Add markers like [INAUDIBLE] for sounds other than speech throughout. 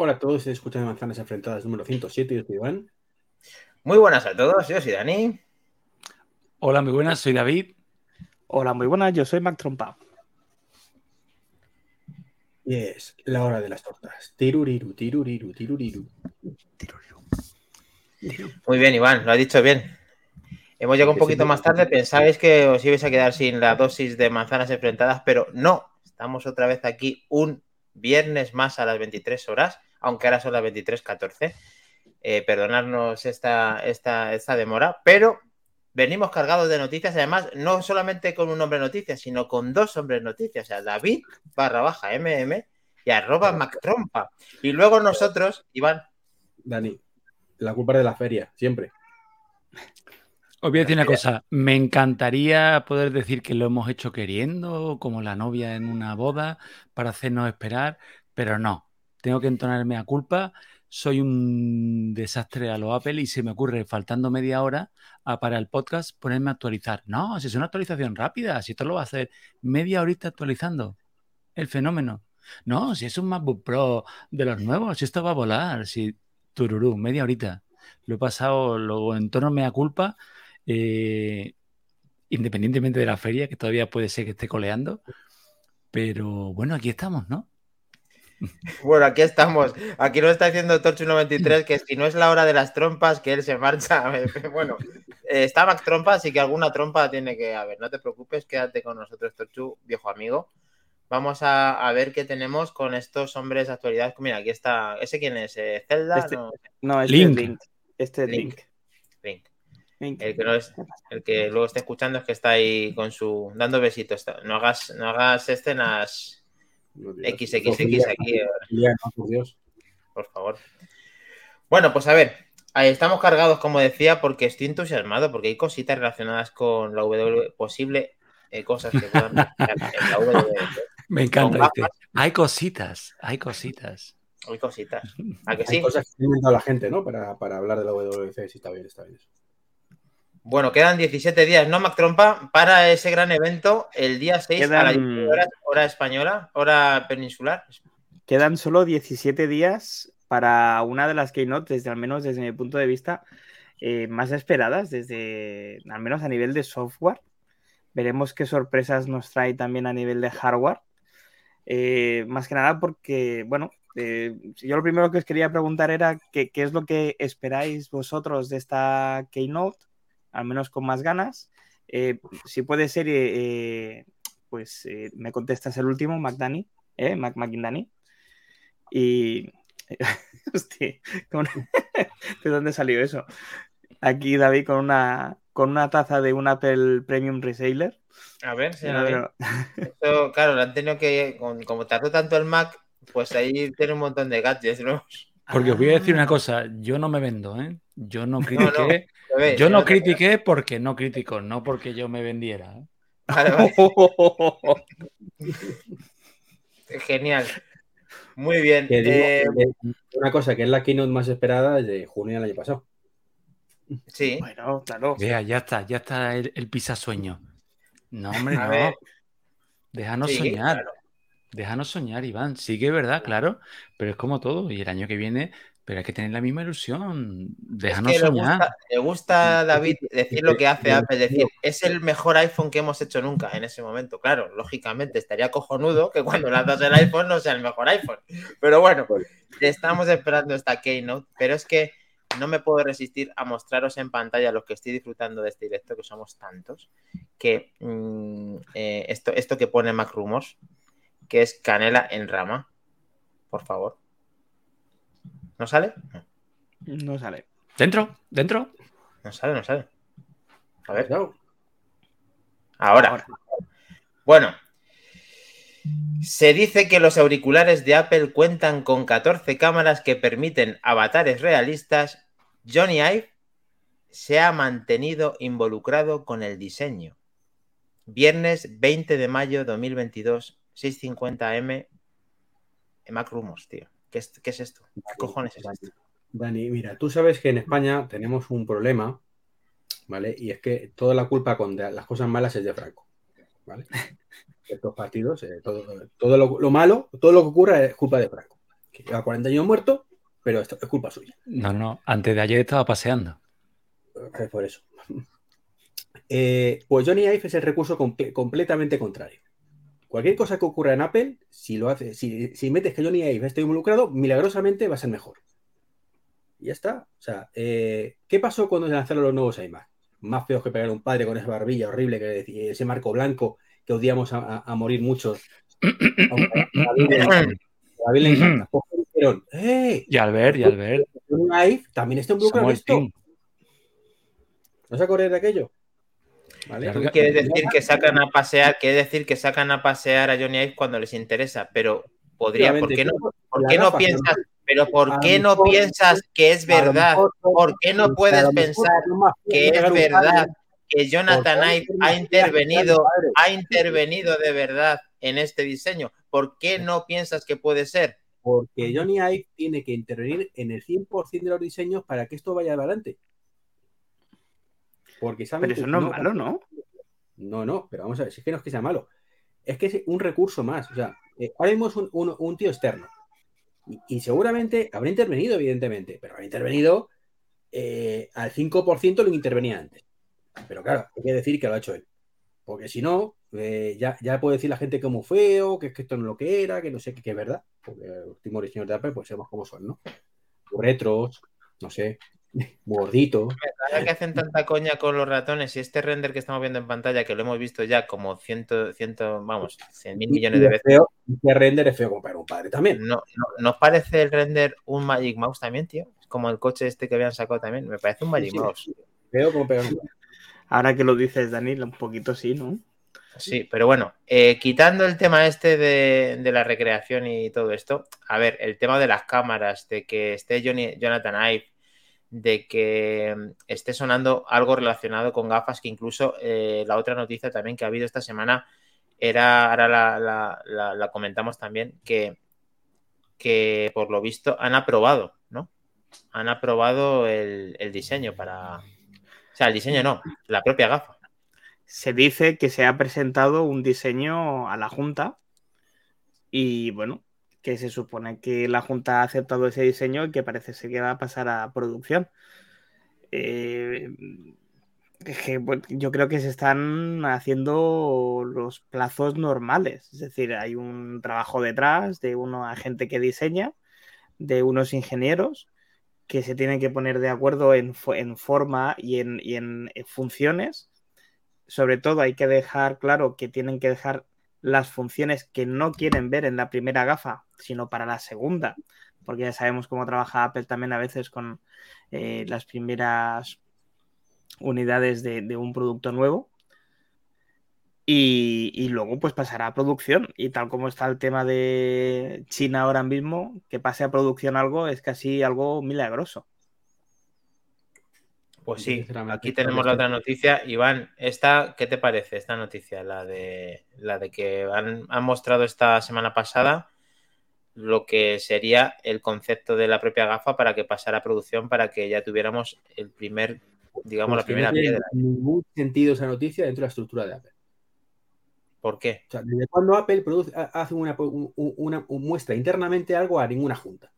Hola a todos, estoy escuchando Manzanas Enfrentadas número 107, yo soy Iván. Muy buenas a todos, yo soy Dani. Hola, muy buenas, soy David. Hola, muy buenas, yo soy Mac Trompa. Y es la hora de las tortas. Tiruriru, tiruriru, tiruriru. Tiruriru. Muy bien, Iván, lo has dicho bien. Hemos llegado un poquito más tarde, pensabais que os ibais a quedar sin la dosis de manzanas enfrentadas, pero no. Estamos otra vez aquí un viernes más a las 23 horas, aunque ahora son las 23.14. Eh, perdonadnos esta, esta, esta demora, pero venimos cargados de noticias, además, no solamente con un hombre noticias, sino con dos hombres noticias, o sea, David barra baja MM y arroba MacTrompa. Y luego nosotros, Iván, Dani, la culpa es de la feria, siempre. Os voy a decir una cosa, me encantaría poder decir que lo hemos hecho queriendo, como la novia en una boda, para hacernos esperar, pero no, tengo que entonarme a culpa, soy un desastre a lo Apple y se me ocurre, faltando media hora a- para el podcast, ponerme a actualizar. No, si es una actualización rápida, si esto lo va a hacer media horita actualizando, el fenómeno. No, si es un MacBook Pro de los nuevos, si esto va a volar, si tururú, media horita. Lo he pasado, lo entorno a culpa eh, independientemente de la feria, que todavía puede ser que esté coleando. Pero bueno, aquí estamos, ¿no? Bueno, aquí estamos. Aquí nos está diciendo Torchu93 que si no es la hora de las trompas, que él se marcha. [LAUGHS] Bueno, eh, está Mac Trompa, así que alguna trompa tiene que haber. No te preocupes, quédate con nosotros, Torchu, viejo amigo. Vamos a, a ver qué tenemos con estos hombres de actualidad. Mira, aquí está. ¿Ese quién es? Eh, ¿Zelda? Este- No, No, este Link. es Link. Este es Link. Link. Link. Link. El que, no es, el que luego está escuchando es que está ahí con su. dando besitos. No hagas, no hagas escenas XXX aquí. por Dios. por favor. Bueno, pues a ver, ahí estamos cargados, como decía, porque estoy entusiasmado, porque hay cositas relacionadas con la W, posible eh, cosas que puedan en la W. [LAUGHS] Me encanta. Este. Hay cositas, hay cositas. Hay cositas. [LAUGHS] ¿A que Hay sí? cosas que ha inventado la gente, ¿no? Para, para hablar de la WWC, sí, está bien, está bien. eso. Bueno, quedan 17 días, ¿no, Mac Trompa? Para ese gran evento, el día 6 a las Quedan- 19 horas, hora española, hora peninsular. Quedan solo 17 días para una de las keynote, desde al menos desde mi punto de vista, eh, más esperadas, desde al menos a nivel de software. Veremos qué sorpresas nos trae también a nivel de hardware. Eh, más que nada porque, bueno, eh, yo lo primero que os quería preguntar era qué es lo que esperáis vosotros de esta keynote, al menos con más ganas. Eh, si puede ser, eh, eh, pues eh, me contestas el último, McDani, ¿eh? Mac McIndani. Y. [LAUGHS] Hostia, con- [LAUGHS] ¿de dónde salió eso? Aquí David con una, con una taza de un Apple Premium Reseller. A ver, Pero- no- [LAUGHS] esto, claro, lo han tenido que, como tardó tanto el Mac, pues ahí tiene un montón de gadgets nuevos. Porque os voy a decir una cosa, yo no me vendo, ¿eh? Yo no critiqué, Yo no critiqué porque no critico, no porque yo me vendiera. ¿eh? Vale, vale. [LAUGHS] Genial. Muy bien. Eh, que una cosa que es la keynote más esperada desde junio del año pasado. sí. Bueno, claro. Vea, ya está, ya está el, el pisasueño. No, hombre, A no. ver. Déjanos Sí, soñar. claro. Déjanos soñar, Iván. Sí que es verdad, claro, pero es como todo. Y el año que viene, pero hay que tener la misma ilusión. Déjanos Es que le soñar. gusta, le gusta a David decir lo que hace Apple, es decir, es el mejor iPhone que hemos hecho nunca en ese momento. Claro, lógicamente estaría cojonudo que cuando lanzas el iPhone no sea el mejor iPhone. Pero bueno, estamos esperando esta keynote, pero es que no me puedo resistir a mostraros en pantalla los que estoy disfrutando de este directo, que somos tantos, que mm, eh, esto, esto que pone Mac Rumors, que es canela en rama, por favor. ¿No sale? No. No sale. ¿Dentro? ¿Dentro? No sale, no sale. A ver. Cuidado. Ahora. Ahora. Bueno. Se dice que los auriculares de Apple cuentan con 14 cámaras que permiten avatares realistas. Johnny Ive se ha mantenido involucrado con el diseño. Viernes 20 de mayo 2022, 6.50 M. Mac Rumors, tío. ¿Qué es, qué es esto? ¿Qué cojones es esto? Dani, mira, tú sabes que en España tenemos un problema, ¿vale? Y es que toda la culpa con las cosas malas es de Franco, ¿vale? [LAUGHS] Estos partidos, eh, todo, todo lo, lo malo, todo lo que ocurra es culpa de Franco. que lleva 40 años muerto, pero esto es culpa suya. No, no, antes de ayer estaba paseando. Es por eso. [LAUGHS] Eh, pues Johnny Ive es el recurso comple- completamente contrario. Cualquier cosa que ocurra en Apple, si lo hace, si, si metes que Johnny Ive esté involucrado, milagrosamente va a ser mejor. Y ya está. O sea, eh, ¿qué pasó cuando se lanzaron los nuevos iMac? Más feos que pegar a un padre con esa barbilla horrible, que ese marco blanco que odiamos a, a- a morir muchos. Y Albert, y Albert. Johnny Ive también está involucrado en esto. ¿No se acordáis de aquello? ¿Vale? Claro Tú quieres decir que sacan a pasear, quiere decir que sacan a pasear a Johnny Ive cuando les interesa, pero podría, ¿por qué no, por qué no piensas, pero por qué no piensas que es verdad? ¿Por qué no puedes pensar que es verdad que Jonathan Ive ha intervenido, ha intervenido de verdad en este diseño? ¿Por qué no piensas que puede ser? Porque Johnny Ive tiene que intervenir en el 100% de los diseños para que esto vaya adelante. Porque saben Pero eso no es malo, ¿no? No, no, pero vamos a ver, si es que no es que sea malo. Es que es un recurso más. O sea, eh, ahora mismo es un, un- un tío externo. Y, y seguramente habrá intervenido, evidentemente, pero habrá intervenido eh, al 5% lo que intervenía antes. Pero claro, hay que decir que lo ha hecho él. Porque si no, eh, ya, ya puede decir la gente muy feo, que es que esto no es lo que era, que no sé qué, que es verdad. Porque los últimos diseños de Apple, pues sabemos cómo son, ¿no? Retros, no sé, gorditos. Ahora que hacen tanta coña con los ratones y este render que estamos viendo en pantalla, que lo hemos visto ya como ciento, ciento vamos, 100 mil millones Y de es veces, feo, que render es feo como para un padre también. ¿no, no, ¿nos parece el render un Magic Mouse también, tío? Es como el coche este que habían sacado también, me parece un Magic Sí, Mouse. Feo como padre. [LAUGHS] Ahora que lo dices, Dani, un poquito sí, ¿no? Sí, pero bueno, eh, quitando el tema este de, de la recreación y todo esto, a ver, el tema de las cámaras, de que esté Johnny, Jonathan Ive, de que mm, esté sonando algo relacionado con gafas, que incluso eh, la otra noticia también que ha habido esta semana era, ahora la, la- la- comentamos también, que, que por lo visto han aprobado, ¿no? Han aprobado el, el diseño para... O sea, el diseño no, la propia gafa. Se dice que se ha presentado un diseño a la Junta y bueno, que se supone que la Junta ha aceptado ese diseño y que parece ser que va a pasar a producción. Eh, yo creo que se están haciendo los plazos normales, es decir, hay un trabajo detrás de una gente que diseña, de unos ingenieros que se tienen que poner de acuerdo en, fo- en forma y en, y en funciones sobre todo hay que dejar claro que tienen que dejar las funciones que no quieren ver en la primera gafa, sino para la segunda, porque ya sabemos cómo trabaja Apple también a veces con eh, las primeras unidades de, un producto nuevo. Y, y luego pues pasará a producción. Y tal como está el tema de China ahora mismo, que pase a producción algo es casi algo milagroso. Pues sí, aquí tenemos la esto- otra noticia. Iván, esta, ¿qué te parece esta noticia? La de, la de que han, han mostrado esta semana pasada lo que sería el concepto de la propia gafa para que pasara a producción, para que ya tuviéramos el primer, digamos, la Pues que primera no tiene piedra. ningún sentido esa noticia dentro de la estructura de Apple. ¿Por qué? O sea, ¿desde cuándo Apple produce, ha- hace una, un- una- un- muestra internamente algo a ninguna junta?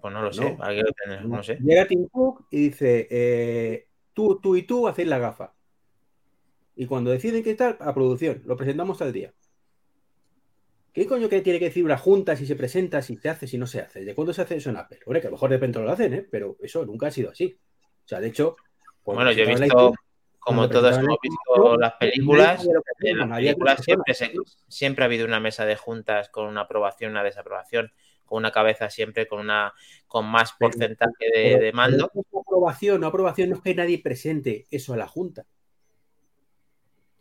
Pues no lo No. sé, aquí lo tenemos, no sé. Llega Tim Cook y dice, eh, tú, tú y tú hacéis la gafa. Y cuando deciden qué tal, a producción, lo presentamos tal día. ¿Qué coño que tiene que decir una junta si se presenta, si se hace, si no se hace? ¿De cuándo se hace eso en Apple? Hombre, que a lo mejor de repente lo hacen, ¿eh? pero eso nunca ha sido así. O sea, de hecho... Bueno, yo he visto, como todos hemos visto las películas, que en las películas siempre, se, siempre ha habido una mesa de juntas con una aprobación, una desaprobación, con una cabeza siempre con una con más porcentaje de, de mando. aprobación, no aprobación, no es que nadie presente eso a la Junta.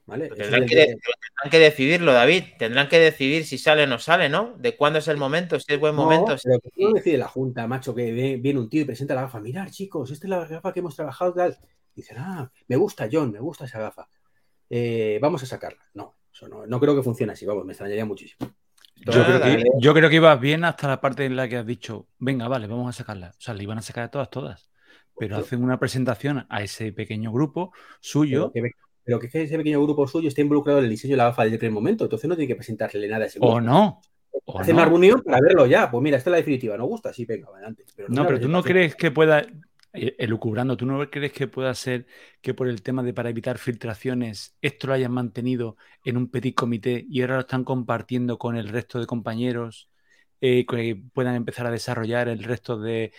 ¿Vale? Tendrán que, de- de- tendrán que decidirlo, David. Tendrán que decidir si sale o no sale, ¿no? De cuándo es el momento, si es buen No, momento. si- no decide la Junta, macho, que viene un tío y presenta la gafa. Mirad, chicos, esta es la gafa que hemos trabajado. Tal. Dicen, ah, me gusta John, me gusta esa gafa. Eh, vamos a sacarla. No, eso no, no creo que funcione así, vamos, me extrañaría muchísimo. Yo creo, que, yo creo que ibas bien hasta la parte en la que has dicho, venga, vale, vamos a sacarla. O sea, le iban a sacar a todas, todas. Pero Pero- hacen una presentación a ese pequeño grupo suyo, Pero que, pero que ese pequeño grupo suyo está involucrado en el diseño de la gafa desde el momento, entonces no tiene que presentarle nada a ese o grupo. no. Hace una reunión para verlo ya. Pues mira, esta es la definitiva. ¿No gusta? Sí, venga, adelante. no, pero tú no crees que pueda, elucubrando, ¿tú no crees que pueda ser que por el tema de para evitar filtraciones esto lo hayan mantenido en un petit comité y ahora lo están compartiendo con el resto de compañeros eh, que puedan empezar a desarrollar el resto de,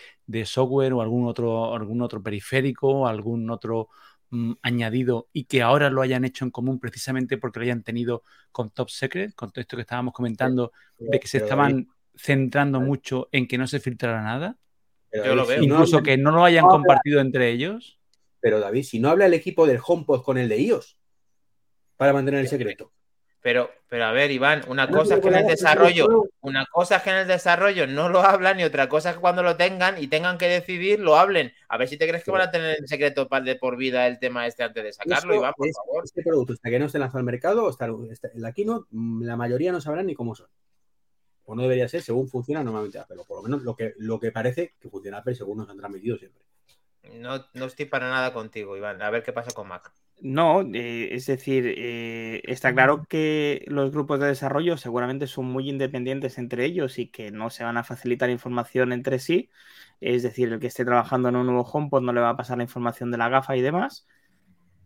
software o algún otro, algún otro periférico, algún otro mm, añadido y que ahora lo hayan hecho en común precisamente porque lo hayan tenido con Top Secret, con todo esto que estábamos comentando, de que se estaban centrando mucho en que no se filtrara nada? Yo lo veo. Incluso que no lo hayan compartido entre ellos. Pero David, si no habla el equipo del HomePod con el de iOS para mantener el secreto. Pero, pero a ver, Iván, una cosa es que en el desarrollo, una cosa es que en el desarrollo no lo hablan y otra cosa es que cuando lo tengan y tengan que decidir, lo hablen. A ver si te crees que van a tener el secreto de por vida el tema este antes de sacarlo, Iván, por favor. Este producto, hasta que no esté lanzado al mercado, hasta en la keynote, mm, la mayoría no sabrán ni cómo son. O no debería ser según funciona normalmente pero por lo menos lo que, lo que parece que funciona Apple según nos han transmitido siempre. No, no estoy para nada contigo, Iván. A ver qué pasa con Mac. No, eh, es decir, eh, está claro que los grupos de desarrollo seguramente son muy independientes entre ellos y que no se van a facilitar información entre sí. Es decir, el que esté trabajando en un nuevo HomePod no le va a pasar la información de la gafa y demás.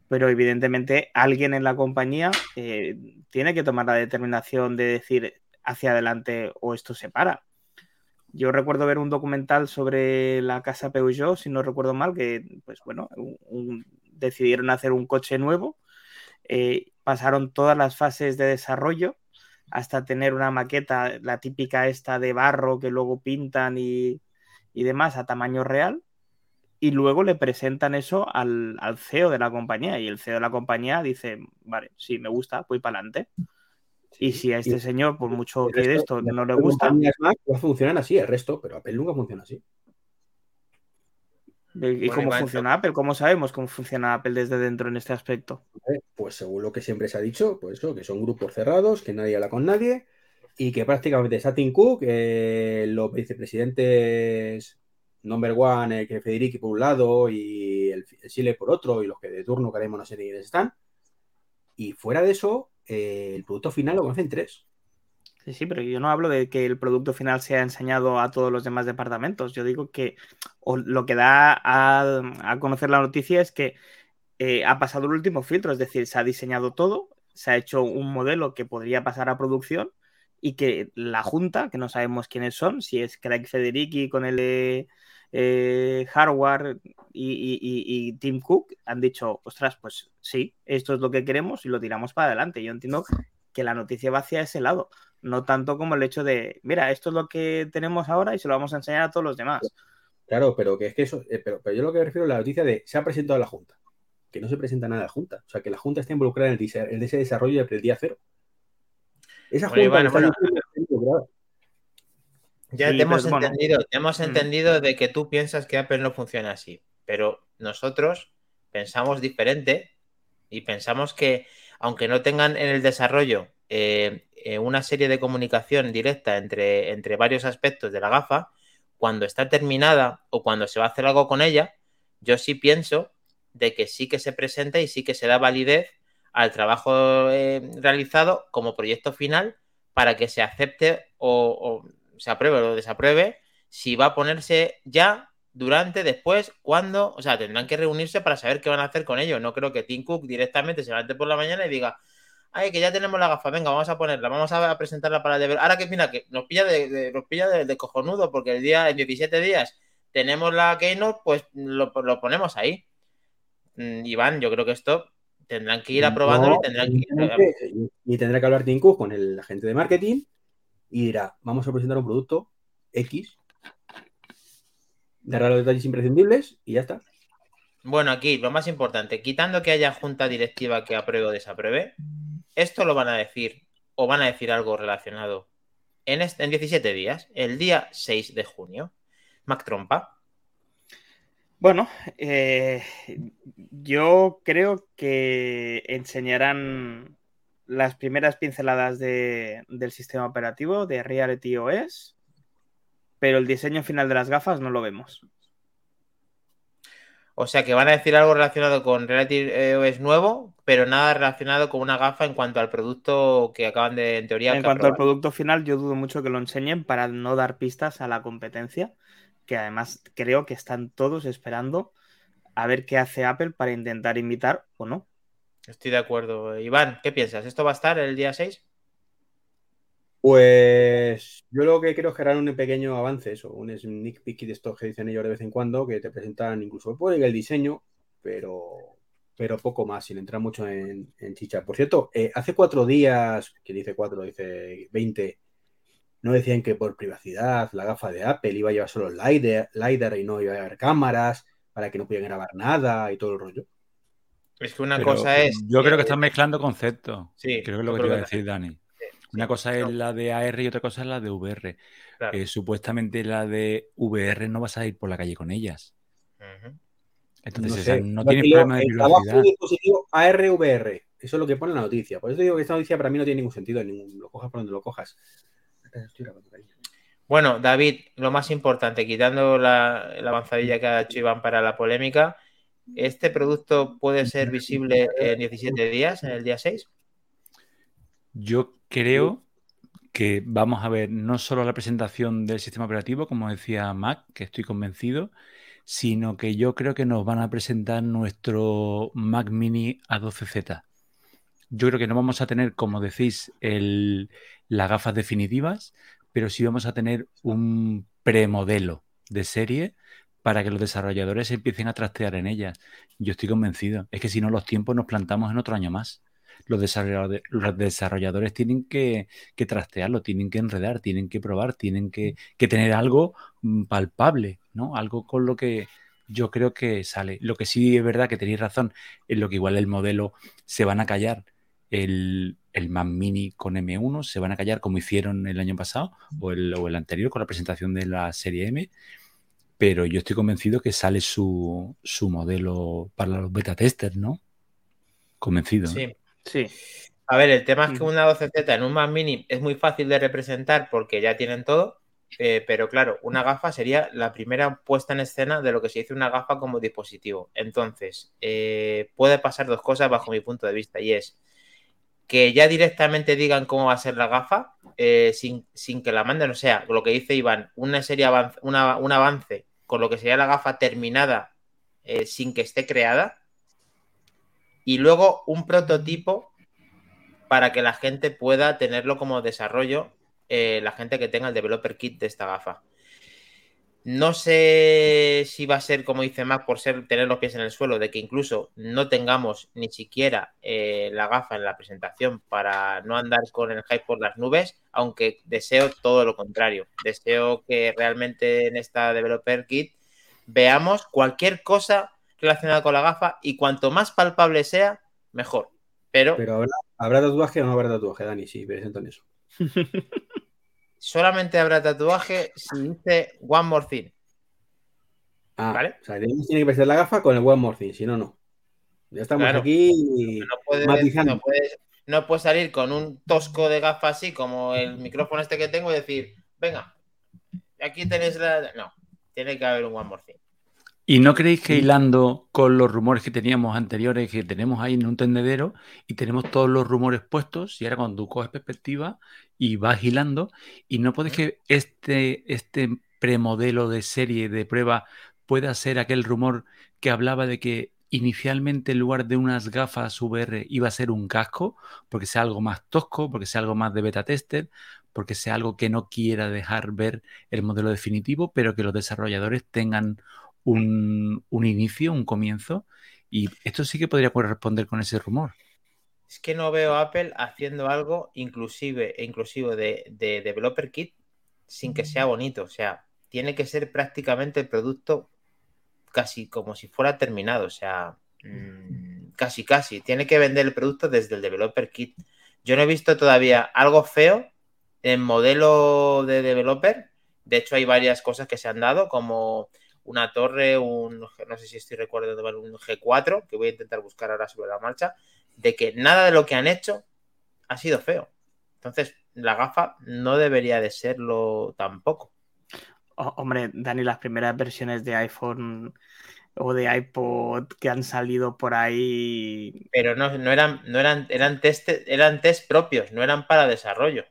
Pero evidentemente alguien en la compañía eh, tiene que tomar la determinación de decir hacia adelante o esto se para. Yo recuerdo ver un documental sobre la casa Peugeot, si no recuerdo mal, que, pues bueno, decidieron hacer un coche nuevo, eh, pasaron todas las fases de desarrollo hasta tener una maqueta, la típica esta de barro que luego pintan y, demás a tamaño real. Y luego le presentan eso al, CEO de la compañía. Y el CEO de la compañía dice, vale, sí, me gusta, voy para adelante. Y si a este señor, por mucho que de esto no le gusta... funcionan así, el resto, pero Apple nunca funciona así. ¿Y cómo funciona Apple? ¿Cómo sabemos cómo funciona Apple desde dentro en este aspecto? Pues según lo que siempre se ha dicho, pues eso, que son grupos cerrados, que nadie habla con nadie y que prácticamente Satin Cook, eh, los vicepresidentes number one, eh, que Federici por un lado y el, Chile por otro y los que de turno queremos no sé ni quiénes están. Y fuera de eso, eh, el producto final lo conocen tres. Sí, sí, pero yo no hablo de que el producto final sea enseñado a todos los demás departamentos. Yo digo que lo que da a, conocer la noticia es que eh, ha pasado el último filtro, es decir, se ha diseñado todo, se ha hecho un modelo que podría pasar a producción y que la Junta, que no sabemos quiénes son, si es Craig Federici con el eh, hardware y, y, Tim Cook, han dicho, ostras, pues sí, esto es lo que queremos y lo tiramos para adelante. Yo entiendo que la noticia va hacia ese lado no tanto como el hecho de, mira, esto es lo que tenemos ahora y se lo vamos a enseñar a todos los demás. Claro, pero que es que eso, eh, pero, yo lo que me refiero a la noticia de se ha presentado a la Junta, que no se presenta nada a la Junta, o sea, que la Junta está involucrada en, el, ese desarrollo desde el día cero. Esa Junta Ya te hemos entendido, hemos mm. entendido de que tú piensas que Apple no funciona así, pero nosotros pensamos diferente y pensamos que aunque no tengan en el desarrollo eh, eh, una serie de comunicación directa entre, entre varios aspectos de la gafa, cuando está terminada o cuando se va a hacer algo con ella, yo sí pienso de que sí que se presenta y sí que se da validez al trabajo eh, realizado como proyecto final para que se acepte o, se apruebe o desapruebe si va a ponerse ya, durante, después, cuándo, o sea, tendrán que reunirse para saber qué van a hacer con ello. No creo que Tim Cook directamente se levante por la mañana y diga, ay, que ya tenemos la gafa, venga, vamos a ponerla, vamos a presentarla para el deber. Ahora que mira, que nos pilla de, nos pilla de, cojonudo, porque el día, en 17 días, tenemos la Keynote, pues lo, ponemos ahí. Mm, Iván, yo creo que esto tendrán que ir aprobándolo y tendrán que Y tendrá que hablar Tinku con el agente de marketing y dirá, vamos a presentar un producto X, dará los detalles imprescindibles y ya está. Bueno, aquí lo más importante, quitando que haya junta directiva que apruebe o desapruebe, esto lo van a decir o van a decir algo relacionado en, este, en 17 días, el día 6 de junio. Mac Trompa. Bueno, eh, yo creo que enseñarán las primeras pinceladas del sistema operativo de Reality OS, pero el diseño final de las gafas no lo vemos. O sea que van a decir algo relacionado con Relative OS nuevo, pero nada relacionado con una gafa en cuanto al producto que acaban de, en teoría. En cuanto al producto final, yo dudo mucho que lo enseñen para no dar pistas a la competencia, que además creo que están todos esperando a ver qué hace Apple para intentar invitar o no. Estoy de acuerdo. Iván, ¿qué piensas? ¿Esto va a estar el día 6? Pues yo lo que creo es que un pequeño avance, eso, un sneak peek de estos que dicen ellos de vez en cuando, que te presentan incluso puede el diseño, pero, pero poco más, sin entrar mucho en, chicha. Por cierto, eh, hace cuatro días, que dice cuatro, dice 20, no decían que por privacidad la gafa de Apple iba a llevar solo LiDAR, LiDAR y no iba a llevar cámaras para que no pudieran grabar nada y todo el rollo. Es que una cosa es. Yo creo que están mezclando conceptos. Sí. Creo que es lo que te iba a decir, Dani. Una cosa es la de AR y otra cosa es la de VR. Eh, supuestamente la de VR no vas a ir por la calle con ellas. Entonces, no, tiene problema de privacidad. un dispositivo AR-VR. Eso es lo que pone en la noticia. Por eso digo que esta noticia para mí no tiene ningún sentido. Ningún, lo cojas por donde lo cojas. Bueno, David, lo más importante, quitando la, la avanzadilla que ha hecho Iván para la polémica, ¿este producto puede ser visible en 17 días, en el día 6? Yo creo que vamos a ver no solo la presentación del sistema operativo, como decía Mac, que estoy convencido, sino que yo creo que nos van a presentar nuestro Mac Mini A12Z. Yo creo que no vamos a tener, como decís, el, las gafas definitivas, pero sí vamos a tener un premodelo de serie para que los desarrolladores empiecen a trastear en ellas. Yo estoy convencido. Es que si no, los tiempos nos plantamos en otro año más los desarrolladores, tienen que, trastearlo, tienen que enredar, tienen que probar, tienen que, tener algo mm, palpable, ¿no? Algo con lo que yo creo que sale. Lo que sí es verdad que tenéis razón, es lo que igual el modelo se van a callar el, el Mac Mini con M1, se van a callar como hicieron el año pasado o el, o el anterior con la presentación de la serie M pero yo estoy convencido que sale su, su modelo para los beta testers, ¿no? Convencido. Sí. Sí. A ver, el tema es que una 12Z en un Mac Mini es muy fácil de representar porque ya tienen todo, eh, pero claro, una gafa sería la primera puesta en escena de lo que se dice una gafa como dispositivo. Entonces, eh, puede pasar dos cosas bajo mi punto de vista y es que ya directamente digan cómo va a ser la gafa eh, sin, que la manden, o sea, lo que dice Iván, una serie un avance con lo que sería la gafa terminada sin que esté creada y luego un prototipo para que la gente pueda tenerlo como desarrollo, eh, la gente que tenga el developer kit de esta gafa. No sé si va a ser, como dice Mac, por ser tener los pies en el suelo, de que incluso no tengamos ni siquiera eh, la gafa en la presentación para no andar con el hype por las nubes, aunque deseo todo lo contrario. Deseo que realmente en esta developer kit veamos cualquier cosa relacionada con la gafa y cuanto más palpable sea, mejor. Pero, Pero ¿habrá, tatuaje o no habrá tatuaje, Dani? Sí, presento en eso. [LAUGHS] solamente habrá tatuaje si dice One More Thing. Ah, ¿Vale? O sea, tiene que presentar la gafa con el One More Thing, si no, no. Ya estamos aquí no puedes, no, puedes, salir con un tosco de gafa así como el micrófono este que tengo y decir, venga, aquí tenéis la... No, tiene que haber un One More Thing. ¿Y no creéis que hilando con los rumores que teníamos anteriores, que tenemos ahí en un tendedero y tenemos todos los rumores puestos, y ahora cuando tú coges perspectiva y vas hilando, y no puedes que este, este premodelo de serie de prueba pueda ser aquel rumor que hablaba de que inicialmente en lugar de unas gafas VR iba a ser un casco, porque sea algo más tosco, porque sea algo más de beta tester, porque sea algo que no quiera dejar ver el modelo definitivo, pero que los desarrolladores tengan un, inicio, un comienzo, y esto sí que podría corresponder con ese rumor. Es que no veo Apple haciendo algo inclusive, inclusive de, de developer kit sin que sea bonito. O sea, tiene que ser prácticamente el producto casi como si fuera terminado. O sea, mm, casi, casi. Tiene que vender el producto desde el developer kit. Yo no he visto todavía algo feo en modelo de developer. De hecho, hay varias cosas que se han dado, como una torre, un, no sé si estoy recordando un G4, que voy a intentar buscar ahora sobre la marcha, de que nada de lo que han hecho ha sido feo. Entonces, la gafa no debería de serlo tampoco. hombre, Dani, las primeras versiones de iPhone o de iPod que han salido por ahí. Pero no, no eran, no eran, eran test, eran test propios, no eran para desarrollo.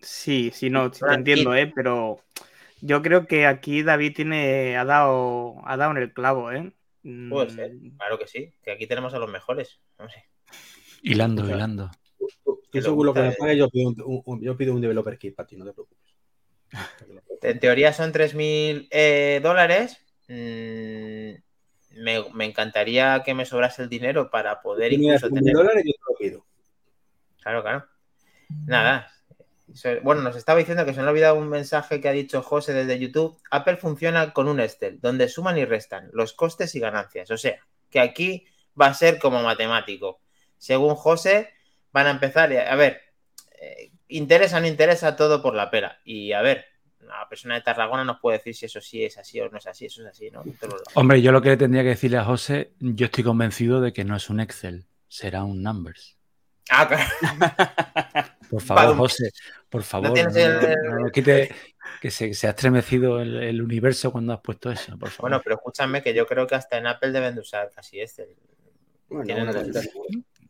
Sí, sí, no, sí te entiendo, ¿eh? Pero yo creo que aquí David tiene, ha dado, ha dado en el clavo, ¿eh? Puede ser, Mm, claro que sí, que aquí tenemos a los mejores. No sé. Hilando, hilando. Seguro que me pague, yo pido un, un- yo pido un developer kit para ti, no te preocupes. En teoría son 3.000 eh, dólares. Mm, me, me encantaría que me sobrase el dinero para poder incluso tener. dólares yo te lo pido. Claro, claro. Nada. Bueno, nos estaba diciendo que se me ha olvidado un mensaje que ha dicho José desde YouTube. Apple funciona con un Excel, donde suman y restan los costes y ganancias. O sea, que aquí va a ser como matemático. Según José, van a empezar. A ver, eh, interesa o no interesa todo por la pera. Y a ver, una persona de Tarragona nos puede decir si eso sí es así o no es así. Eso es así, ¿no? Hombre, yo lo que tendría que decirle a José, yo estoy convencido de que no es un Excel, será un Numbers. Ah, claro. [LAUGHS] Por [LAUGHS] favor. José, por favor, no, el- no- no quite que se, se ha estremecido el, el universo cuando has puesto eso, por favor. Bueno, pero escúchame que yo creo que hasta en Apple deben de usar casi. Bueno, una cosita.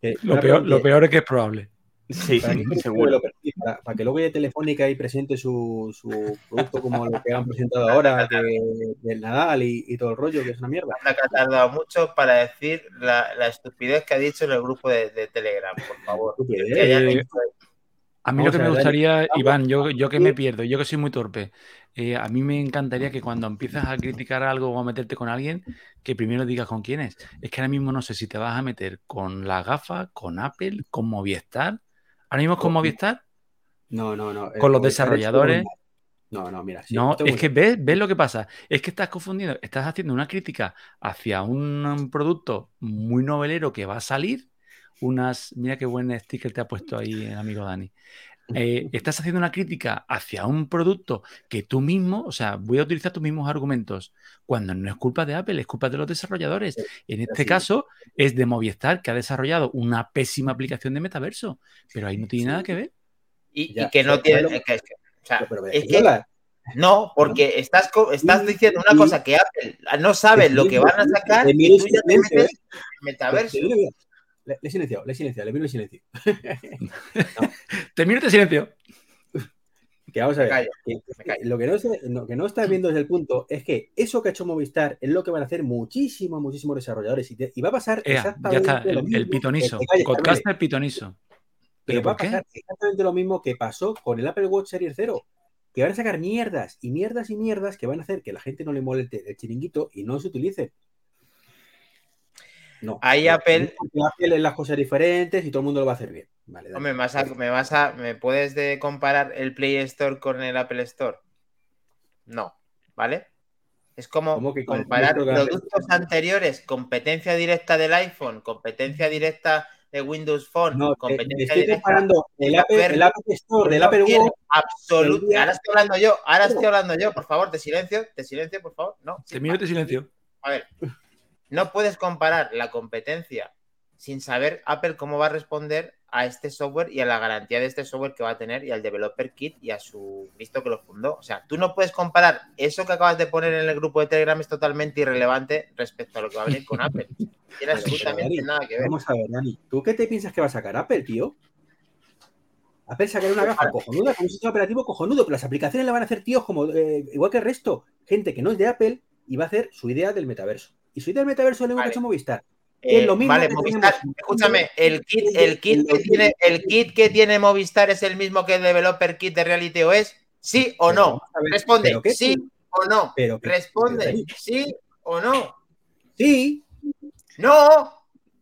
Eh, lo, peor, lo peor es que es probable. Sí, ¿para un [LAUGHS] seguro. Para, para que luego llegue Telefónica y presente su, su producto como lo que han presentado ahora, que, del Nadal y, y todo el rollo, que es una mierda. Anda que ha tardado mucho para decir la, la estupidez que ha dicho en el grupo de, de Telegram, por favor. Que Eh, A mí Vamos lo que me gustaría. Iván, yo, yo que me pierdo, yo que soy muy torpe, eh, a mí me encantaría que cuando empiezas a criticar algo o a meterte con alguien, que primero digas con quién es. Es que ahora mismo no sé si te vas a meter con la gafa, con Apple, con Movistar. Ahora mismo es con Movistar. No, no, no. eh, Con los desarrolladores. No, no, mira. sí, No, es que ves, ves lo que pasa. Es que estás confundiendo, estás haciendo una crítica hacia un, producto muy novelero que va a salir. Unas, mira qué buen sticker te ha puesto ahí el amigo Dani. Eh, estás haciendo una crítica hacia un producto que tú mismo, o sea, voy a utilizar tus mismos argumentos, cuando no es culpa de Apple, es culpa de los desarrolladores. En este caso es de Movistar, que ha desarrollado una pésima aplicación de metaverso, pero ahí no tiene Sí. nada que ver. y, que no tiene. es que- es que- o sea, Pero, pero, es ¿de que no, porque estás, estás diciendo una cosa que Apple no sabe lo que van a sacar y tú ya te metes en metaverso. Le, he silenciado, le he silenciado, le miro el silencio. [LAUGHS] Te miro te silencio. [LAUGHS] Que vamos a Me ver. callo, que- me callo. lo, que no, se- lo que no estás viendo desde el punto es que eso que ha hecho Movistar es lo que van a hacer muchísimos, muchísimos desarrolladores. Y, te- y va a pasar Ea, ya exactamente está, lo el, mismo. el pitonizo. Podcaster pitonizo. que ¿Pero va a por qué? pasar exactamente lo mismo que pasó con el Apple Watch Series 0. Que van a sacar mierdas y mierdas y mierdas que van a hacer que la gente no le moleste el chiringuito y no se utilice. No. Ahí Apple- Apple es las cosas diferentes y todo el mundo lo va a hacer bien. Vale, dale. Me vas a, me vas a, ¿me puedes de comparar el Play Store con el Apple Store? No, ¿vale? Es como ¿Cómo que comparar productos anteriores, competencia directa del iPhone, competencia directa de Windows Phone, No, te, te competencia estoy directa. comparando el Apple, Apple. el Apple Store del Apple tiene Watch. absolut- el día- Ahora estoy hablando yo, ahora estoy hablando yo, por favor, te silencio, te silencio, por favor. No, Te miro te silencio. A ver, no puedes comparar la competencia sin saber Apple cómo va a responder a este software y a la garantía de este software que va a tener y al developer kit y a su Cristo que lo fundó. O sea, tú no puedes comparar eso que acabas de poner en el grupo de Telegram es totalmente irrelevante respecto a lo que va a venir con Apple. [LAUGHS] Tiene absolutamente Dani, nada que ver. Vamos a ver, Dani. ¿Tú qué te piensas que va a sacar Apple, tío? Apple sacará una gafa cojonuda con un sistema operativo cojonudo, pero las aplicaciones la van a hacer tíos como eh, igual que el resto. Gente que no es de Apple y va a hacer su idea del metaverso. Y idea del metaverso lo mismo Vale. que ha hecho Movistar. Eh, es lo mismo vale, que Movistar, tenemos- escúchame, el kit, el kit que tiene, el kit que tiene Movistar es el mismo que el developer kit de Reality OS, ¿sí o Pero no? ver, Responde, sí o no. Pero que- Responde, pero, sí o no. Sí, No,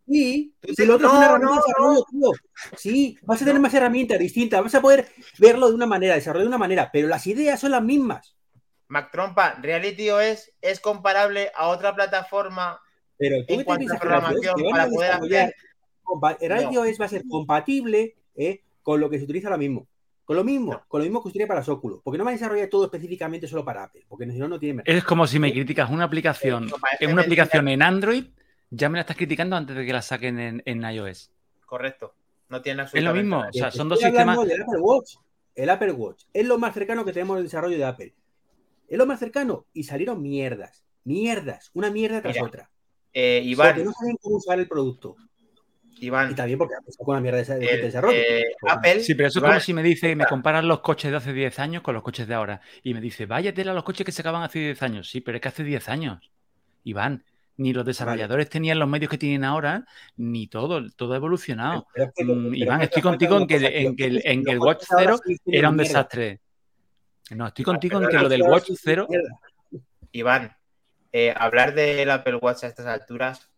sí. Si es no, una herramienta no, de desarrollo, tío. Sí, vas a tener más herramientas distintas, vas a poder verlo de una manera, desarrollar de una manera, pero las ideas son las mismas. Mac Trompa, Reality OS es comparable a otra plataforma Pero tú En cuanto a programación Que para poder hacer- No. iOS va a ser compatible eh, con lo que se utiliza ahora mismo. Con lo mismo, No. con lo mismo que utiliza para Oculus. Porque no van a desarrollar todo específicamente solo para Apple, porque si no, no tiene mercado. Es como si me criticas una aplicación, parece en una aplicación en Android, ya me la estás criticando antes de que la saquen en, en iOS. Correcto. No tiene Es lo absolutamente mismo. nada. O sea, son estoy dos sistemas. del Apple Watch. El Apple Watch es lo más cercano que tenemos del desarrollo de Apple. Es lo más cercano y salieron mierdas. mierdas, una mierda tras Mira, otra. Eh, Iván, Porque no saben cómo usar el producto. Iván, Y también porque con la mierda de, ese- de el, desarrollo. eh, Pues, Apple, Sí, pero eso es como si me dice, me comparan los coches de hace 10 años con los coches de ahora. Y me dice, vaya tela los coches que se acaban hace 10 años. Sí, pero es que hace 10 años. Iván, ni los desarrolladores tenían los medios que tienen ahora, ni todo, todo ha evolucionado. pero Mm, pero Iván, estoy contigo en una que, en que, el- en que el Watch coches ahora 0 siguen siendo era un mierda. desastre. No, estoy contigo en que lo del Watch siguen siendo 0 mierda. Iván, eh, hablar del Apple Watch a estas alturas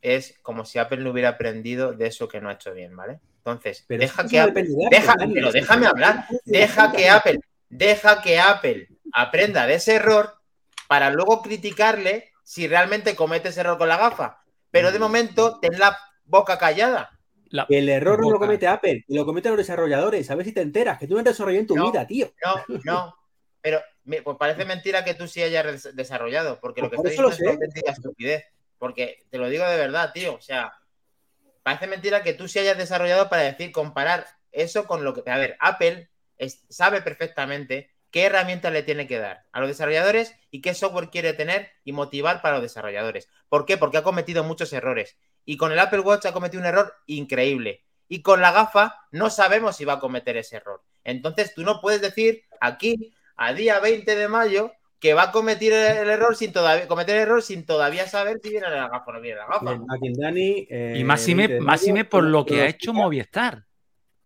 es como si Apple no hubiera aprendido de eso que no ha hecho bien, ¿vale? Entonces, Pero deja que Apple, de Apple, deja, eso déjame no hablar, deja Apple. que Apple, deja que Apple aprenda de ese error para luego criticarle si realmente comete ese error con la gafa. Pero de Mm. momento, ten la boca callada. La- Que el error no lo comete Apple, lo cometen los desarrolladores. A ver si te enteras, que tú no has desarrollado en tu No. vida, tío. No, no. Pero me- pues parece mentira que tú sí hayas des- desarrollado, porque lo que Pues por estoy diciendo es una auténtica estupidez. Porque te lo digo de verdad, tío. O sea, parece mentira que tú sí hayas desarrollado para decir, comparar eso con lo que. A ver, Apple es- sabe perfectamente qué herramientas le tiene que dar a los desarrolladores y qué software quiere tener y motivar para los desarrolladores. ¿Por qué? Porque ha cometido muchos errores. Y con el Apple Watch ha cometido un error increíble. Y con la gafa no sabemos si va a cometer ese error. Entonces tú no puedes decir aquí, a día 20 de mayo, que va a cometer el error sin todavía cometer el error sin todavía saber si viene la gafa o no viene la gafa. Dani. eh, Y máxime, 20 de mayo, máxime por lo que ha hecho Movistar.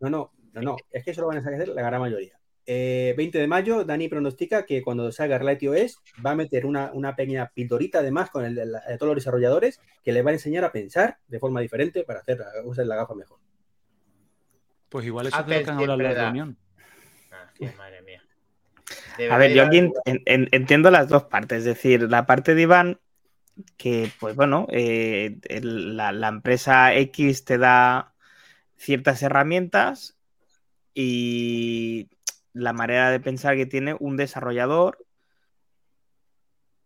No, no, no, no. Es que eso lo van a hacer la gran mayoría. Eh, 20 de mayo, Dani pronostica que cuando salga Reality OS va a meter una, una pequeña pildorita además con el de, la- de todos los desarrolladores que le va a enseñar a pensar de forma diferente para hacer la- usar la gafa mejor. Pues igual eso es de Apple lo que han hablado en la reunión. Ah, madre mía. A ver, yo aquí Debería- en- en- entiendo las dos partes. Es decir, la parte de Iván, que pues bueno, eh, el- la, la empresa X te da ciertas herramientas y la manera de pensar que tiene un desarrollador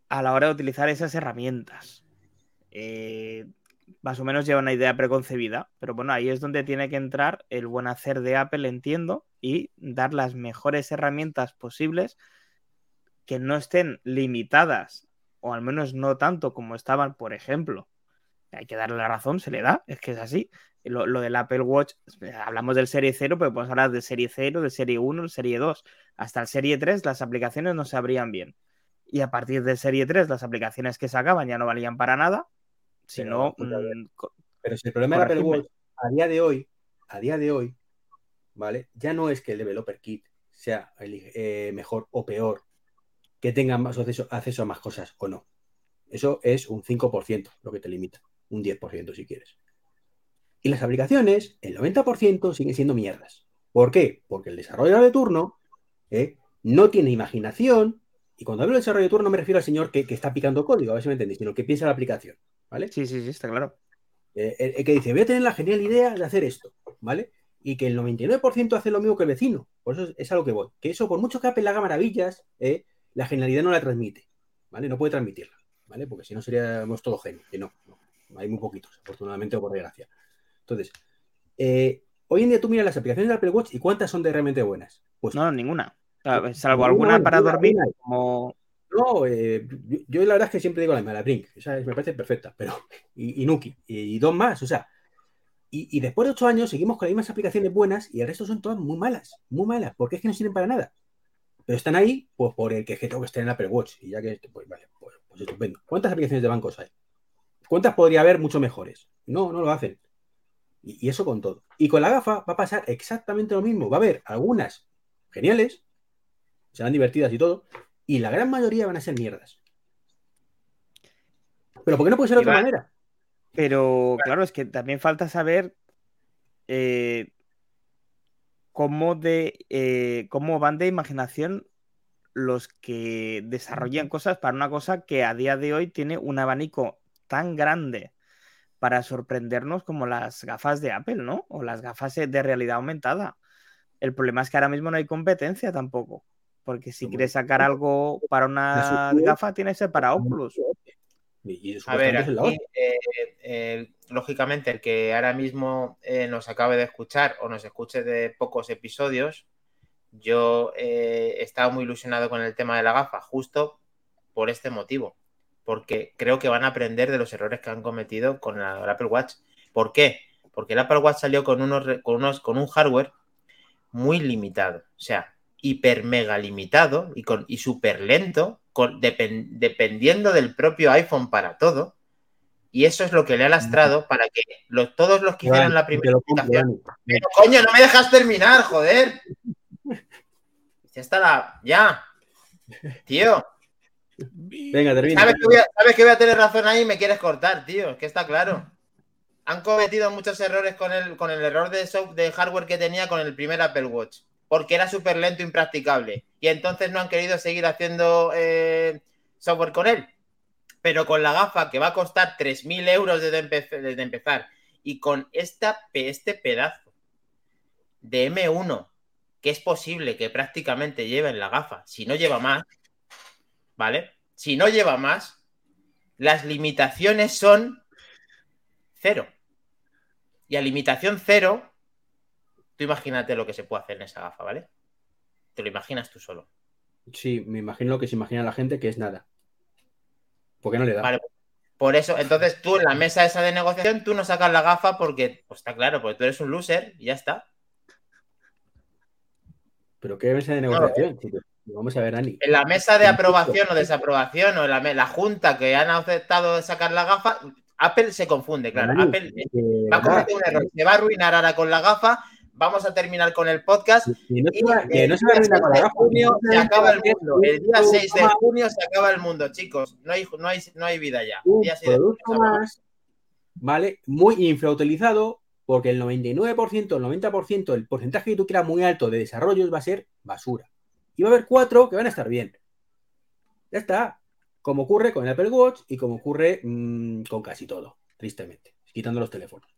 a la hora de utilizar esas herramientas. Eh, más o menos lleva una idea preconcebida, pero bueno, ahí es donde tiene que entrar el buen hacer de Apple, entiendo, y dar las mejores herramientas posibles que no estén limitadas, o al menos no tanto como estaban, por ejemplo. Hay que darle la razón, se le da, es que es así. Lo, lo del Apple Watch, hablamos del Serie 0, pero podemos hablar del Serie 0, del Serie 1, del Serie 2. Hasta el Serie 3 las aplicaciones no se abrían bien. Y a partir del Serie 3 las aplicaciones que sacaban ya no valían para nada, sino Pero, ver, mm, Pero si el problema del Apple. Watch a día de hoy, a día de hoy, ¿vale? Ya no es que el developer kit sea el- eh, mejor o peor, que tenga más acceso, acceso a más cosas o no. Eso es un 5% lo que te limita, un 10% si quieres. Y las aplicaciones, el 90% siguen siendo mierdas. ¿Por qué? Porque el desarrollador de turno ¿eh? no tiene imaginación, y cuando hablo de desarrollo de turno no me refiero al señor que, que está picando código, a ver si me entendéis, sino que piensa la aplicación, ¿vale? sí, sí, sí, está claro. Eh, el, el que dice, voy a tener la genial idea de hacer esto, ¿vale? Y que el 99% hace lo mismo que el vecino. Por eso es, es a lo que voy. Que eso, por mucho que Apple haga maravillas, ¿eh? la genialidad no la transmite, ¿vale? No puede transmitirla, ¿vale? Porque si no seríamos todos genios, que no, no. Hay muy poquitos, afortunadamente o por desgracia. Entonces, eh, hoy en día tú miras las aplicaciones del Apple Watch y cuántas son de realmente buenas. Pues No, ninguna. O sea, salvo alguna para dormir, como No, eh, yo, yo la verdad es que siempre digo la misma, la Brink, esa es- me parece perfecta, pero y, y Nuki, y, y dos más, o sea, y, y después de ocho años seguimos con las mismas aplicaciones buenas y el resto son todas muy malas, muy malas, porque es que no sirven para nada. Pero están ahí, pues por el que tengo que estar en Apple Watch, y ya que, pues vale, pues, pues estupendo. ¿Cuántas aplicaciones de bancos hay? ¿Cuántas podría haber mucho mejores? No, no lo hacen. Y, y eso con todo. Y con la gafa va a pasar exactamente lo mismo. Va a haber algunas geniales, serán divertidas y todo, y la gran mayoría van a ser mierdas. Pero ¿por qué no puede ser de otra manera? Pero claro, es que también falta saber eh, cómo, de, eh, cómo van de imaginación los que desarrollan cosas para una cosa que a día de hoy tiene un abanico tan grande para sorprendernos como las gafas de Apple, ¿no? O las gafas de realidad aumentada. El problema es que ahora mismo no hay competencia tampoco. Porque si quieres sacar algo para una gafa, tiene que ser para Oculus. Y, A ver, aquí, eh, eh, lógicamente, el que ahora mismo eh, nos acabe de escuchar o nos escuche de pocos episodios, yo eh, estaba muy ilusionado con el tema de la gafa, justo por este motivo. Porque creo que van a aprender de los errores que han cometido con el Apple Watch. ¿Por qué? Porque el Apple Watch salió con unos, con unos, con un hardware muy limitado, o sea, hiper mega limitado y, con, y súper lento, con, dependiendo del propio iPhone para todo. Y eso es lo que le ha lastrado para que los, todos los que hicieron la primera aplicación. Pero coño, no me dejas terminar, joder. Ya está la. Ya. Tío. Venga, termina. ¿Sabes que, voy a, ¿Sabes que voy a tener razón ahí me quieres cortar, tío? Es que está claro. Han cometido muchos errores con el, con el error de, de hardware que tenía con el primer Apple Watch. Porque era súper lento e impracticable. Y entonces no han querido seguir haciendo eh, software con él. Pero con la gafa que va a costar 3.000 euros desde, desde empezar y con esta, este pedazo de M1 que es posible que prácticamente lleve en la gafa, si no lleva más, ¿vale? Si no lleva más, las limitaciones son cero. Y a limitación cero, tú imagínate lo que se puede hacer en esa gafa, ¿vale? Te lo imaginas tú solo. Sí, me imagino lo que se imagina la gente, que es nada. ¿Por qué no le da? Vale, por eso, entonces tú en la mesa esa de negociación, tú no sacas la gafa porque, pues está claro, porque tú eres un loser y ya está. ¿Pero qué mesa de negociación? Vamos a ver, Ani. En la mesa de aprobación o desaprobación o en la, junta que han aceptado sacar la gafa, Apple se confunde, claro. Apple va a cometer un error, se va a arruinar ahora con la gafa. Vamos a terminar con el podcast. Y no, se va, a arruinar con la gafa. Junio se acaba el mundo. El día 6 de junio se acaba el mundo, chicos. No hay, no hay, no hay vida ya. Un producto más, ¿vale? Muy infrautilizado, porque el 99%, el 90%, el porcentaje que tú quieras muy alto de desarrollos va a ser basura. Y va a haber cuatro que van a estar bien. Ya está. Como ocurre con el Apple Watch y como ocurre mmm, con casi todo, tristemente, quitando los teléfonos.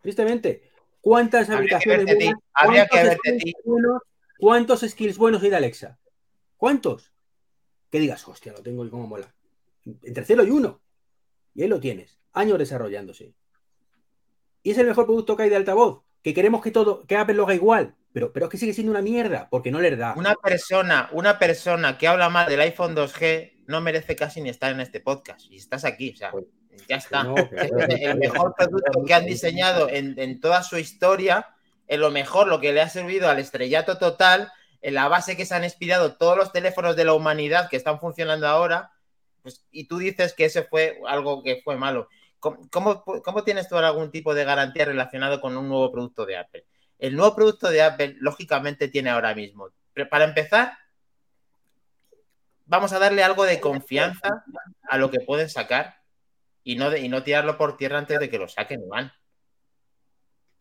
Tristemente. ¿Cuántas aplicaciones buenas, ¿cuántos, skills buenos, ¿Cuántos skills buenos hay de Alexa? ¿Cuántos? Que digas, hostia, lo tengo y cómo mola. Entre cero y uno. Y ahí lo tienes. Años desarrollándose. Y es el mejor producto que hay de altavoz. Que queremos que todo, que Apple lo haga igual. Pero, pero es que sigue siendo una mierda, porque no le da. Una persona, una persona que habla mal del iPhone 2G no merece casi ni estar en este podcast. Y estás aquí, o sea, pues, ya está. [LAUGHS] es el mejor producto que han diseñado en, en toda su historia, en lo mejor, lo que le ha servido al estrellato total, en la base que se han inspirado todos los teléfonos de la humanidad que están funcionando ahora, pues, y tú dices que ese fue algo que fue malo. ¿Cómo, tienes tú algún tipo de garantía relacionado con un nuevo producto de Apple? El nuevo producto de Apple, lógicamente, tiene ahora mismo. Pero para empezar, vamos a darle algo de confianza a lo que pueden sacar y no, y no tirarlo por tierra antes de que lo saquen, Iván.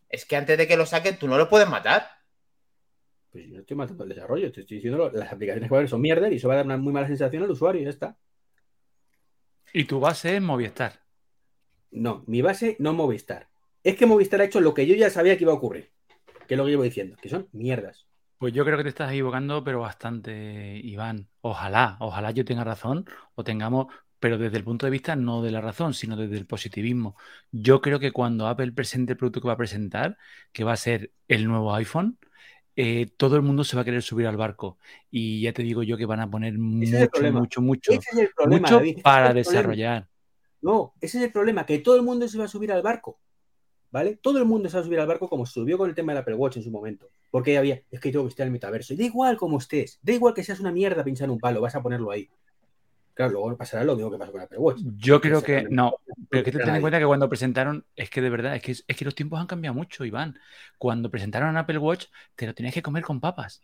Es que antes de que lo saquen, tú no lo puedes matar. Pues yo no estoy matando el desarrollo, te estoy diciendo las aplicaciones que son mierda y eso va a dar una muy mala sensación al usuario y ya está. Y tu base es Movistar. No, mi base no Movistar. Es que Movistar ha hecho lo que yo ya sabía que iba a ocurrir. Que es lo que llevo diciendo, que son mierdas. Pues yo creo que te estás equivocando, pero bastante, Iván. Ojalá, ojalá yo tenga razón o tengamos, pero desde el punto de vista no de la razón, sino desde el positivismo. Yo creo que cuando Apple presente el producto que va a presentar, que va a ser el nuevo iPhone, eh, todo el mundo se va a querer subir al barco. Y ya te digo yo que van a poner mucho, mucho, mucho, mucho para desarrollar. No, ese es el problema, que todo el mundo se va a subir al barco. ¿Vale? Todo el mundo se va a subir al barco como subió con el tema del Apple Watch en su momento. Porque había, es que tengo que estar en el metaverso. Y da igual como estés, da igual que seas una mierda pinchar un palo, vas a ponerlo ahí. Claro, luego pasará lo mismo que pasó con Apple Watch. Yo creo que no, pero que te ten en cuenta que cuando presentaron, es que de verdad, es que, es que los tiempos han cambiado mucho, Iván. Cuando presentaron Apple Watch, te lo tenías que comer con papas.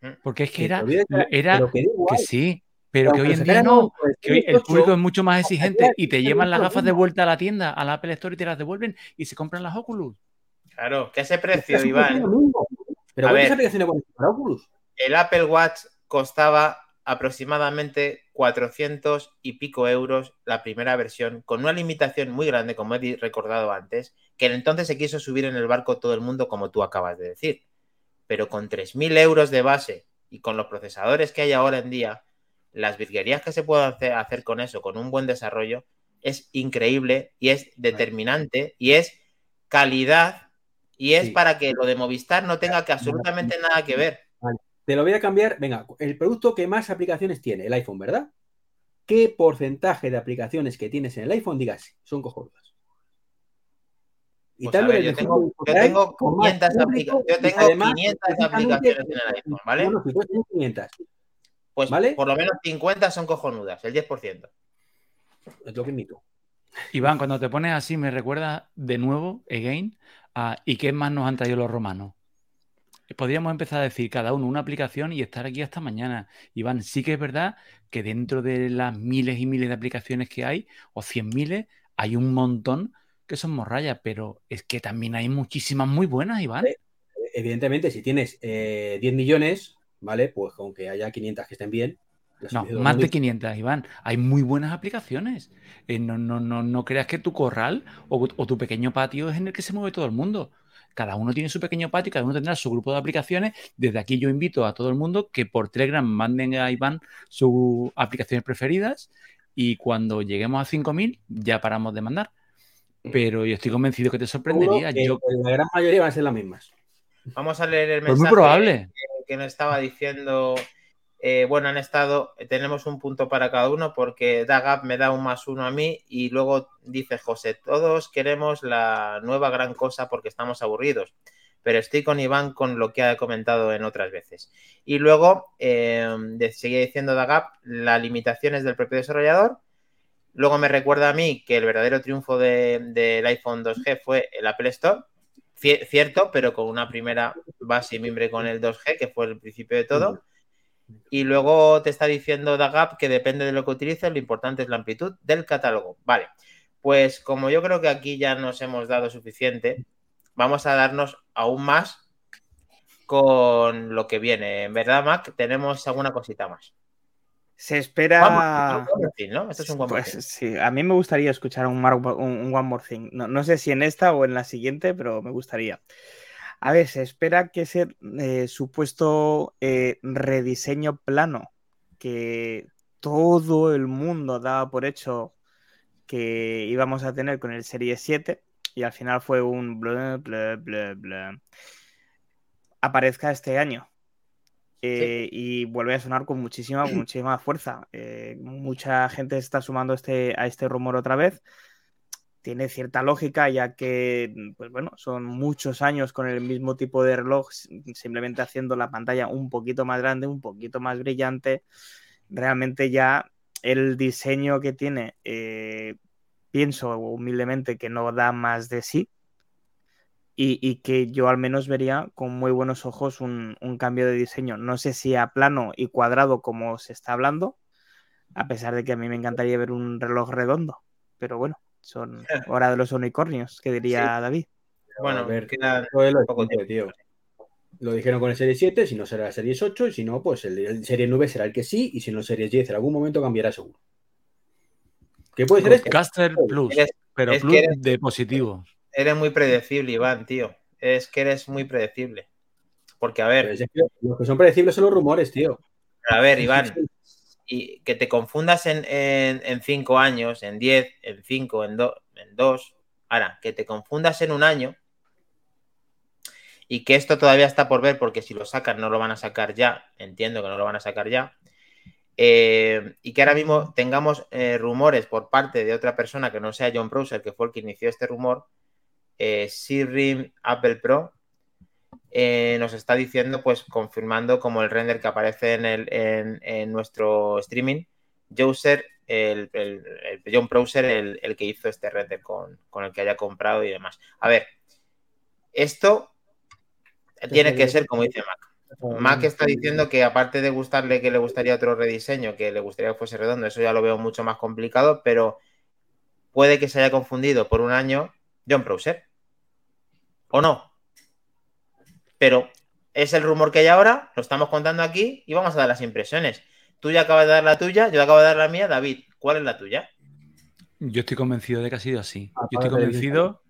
Mm. Porque es que era, era que, que sí, pero que hoy en día no, que hoy el público es mucho más exigente y te llevan las gafas de vuelta a la tienda, a la Apple Store y te las devuelven y se compran las Oculus. Claro, ¿qué ese precio, Iván? Pero a ver, Oculus? El Apple Watch costaba aproximadamente 400 y pico euros la primera versión, con una limitación muy grande, como he recordado antes, que entonces se quiso subir en el barco todo el mundo, como tú acabas de decir. Pero con 3.000 euros de base y con los procesadores que hay ahora en día, las virguerías que se pueden hacer, con eso, con un buen desarrollo, es increíble y es determinante y es calidad y es para que lo de Movistar no tenga que absolutamente nada que ver. Te lo voy a cambiar. Venga, el producto que más aplicaciones tiene, el iPhone, ¿verdad? qué porcentaje de aplicaciones que tienes en el iPhone digas son cojonudas. Y pues tal vez yo, tengo, yo tengo 500, aplica yo tengo además, 500 aplicaciones en el iPhone, ¿vale? Bueno, si 500. Pues ¿vale? por lo menos 50 son cojonudas, el 10%. Es lo que invito. Iván, cuando te pones así, me recuerda de nuevo, again, a ¿y qué más nos han traído los romanos? Podríamos empezar a decir cada uno una aplicación y estar aquí hasta mañana. Iván, sí que es verdad que dentro de las miles y miles de aplicaciones que hay, o cien miles, hay un montón que son morrayas, pero es que también hay muchísimas muy buenas, Iván. Evidentemente, si tienes 10 eh, millones, ¿vale? Pues aunque haya 500 que estén bien, no, más de 500, Iván. Hay muy buenas aplicaciones. Eh, no, no, no, no, creas que tu corral o, tu pequeño patio es en el que se mueve todo el mundo. Cada uno tiene su pequeño patio, cada uno tendrá su grupo de aplicaciones. Desde aquí yo invito a todo el mundo que por Telegram manden a Iván sus aplicaciones preferidas y cuando lleguemos a 5.000 ya paramos de mandar. Pero yo estoy convencido que te sorprendería. yo... La gran mayoría van a ser las mismas. Vamos a leer el mensaje pues muy probable. que nos estaba diciendo eh, bueno, han estado, tenemos un punto para cada uno porque Dagap me da un más uno a mí y luego dice José, todos queremos la nueva gran cosa porque estamos aburridos, pero estoy con Iván con lo que ha comentado en otras veces. Y luego, eh, seguía diciendo Dagap, las limitaciones del propio desarrollador. Luego me recuerda a mí que el verdadero triunfo del iPhone 2G fue el Apple Store, cierto, pero con una primera base y mimbre con el 2G, que fue el principio de todo. Y luego te está diciendo DAGAP que depende de lo que utilices, lo importante es la amplitud del catálogo. Vale, pues como yo creo que aquí ya nos hemos dado suficiente, vamos a darnos aún más con lo que viene. En verdad, Mac, tenemos alguna cosita más. Se espera. Pues sí, a mí me gustaría escuchar un, un, One More Thing. no, sé si en esta o en la siguiente, pero me gustaría. A ver, se espera que ese eh, supuesto eh, rediseño plano que todo el mundo daba por hecho que íbamos a tener con el Serie 7 y al final fue un bla, bla, bla, bla, aparezca este año. Eh, y vuelve a sonar con muchísima, muchísima fuerza. mucha gente está sumando este, a este rumor otra vez tiene cierta lógica, ya que, mm, pues bueno, son muchos años con el mismo tipo de reloj, simplemente haciendo la pantalla un poquito más grande, un poquito más brillante. Realmente ya el diseño que tiene, eh, pienso humildemente que no da más de sí. Y, que yo al menos vería con muy buenos ojos un, un cambio de diseño. No sé si a plano y cuadrado como se está hablando, a pesar de que a mí me encantaría ver un reloj redondo. Pero bueno, son [LAUGHS] hora de los unicornios, que diría David. Bueno, a ver, queda lo, poco tío. lo dijeron con el Series 7, si no será el Series 8, y si no, pues el, el Series 9 será el que sí, y si no el Series 10 en algún momento cambiará seguro. ¿Qué puede ser esto? Caster Plus, pero Plus de positivo. Eres muy predecible, Iván, tío. Es que eres muy predecible. Porque, a ver. los que son predecibles son los rumores, tío. A ver, Iván, y que te confundas en, en, cinco años, en diez, en cinco, en, en dos. Ahora, que te confundas en un año y que esto todavía está por ver porque si lo sacan no lo van a sacar ya, entiendo que no lo van a sacar ya, eh, y que ahora mismo tengamos eh, rumores por parte de otra persona que no sea John Browser, que fue el que inició este rumor, eh, Siri Apple Pro, eh, nos está diciendo, pues confirmando como el render que aparece en, el, en, nuestro streaming, el, John Browser, el, que hizo este render con, el que haya comprado y demás. A ver, esto tiene que ser como dice Mac. Mac está diciendo que aparte de gustarle que le gustaría otro rediseño, que le gustaría que fuese redondo, eso ya lo veo mucho más complicado, pero puede que se haya confundido por un año John Browser. ¿O no? Pero es el rumor que hay ahora, lo estamos contando aquí y vamos a dar las impresiones. Tú ya acabas de dar la tuya, yo acabo de dar la mía. David, ¿cuál es la tuya? Yo estoy convencido de que ha sido así. Yo estoy convencido,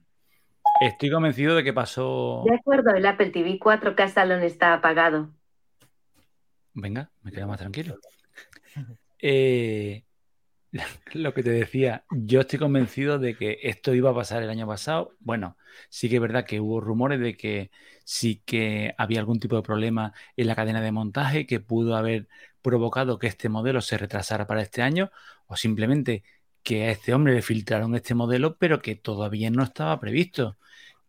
estoy convencido de que pasó. De acuerdo, el Apple TV 4K Salon está apagado. Venga, me quedo más tranquilo. [LAUGHS] Eh, [LAUGHS] Lo que te decía, yo estoy convencido de que esto iba a pasar el año pasado. Bueno, sí que es verdad que hubo rumores de que sí que había algún tipo de problema en la cadena de montaje que pudo haber provocado que este modelo se retrasara para este año o simplemente que a este hombre le filtraron este modelo pero que todavía no estaba previsto,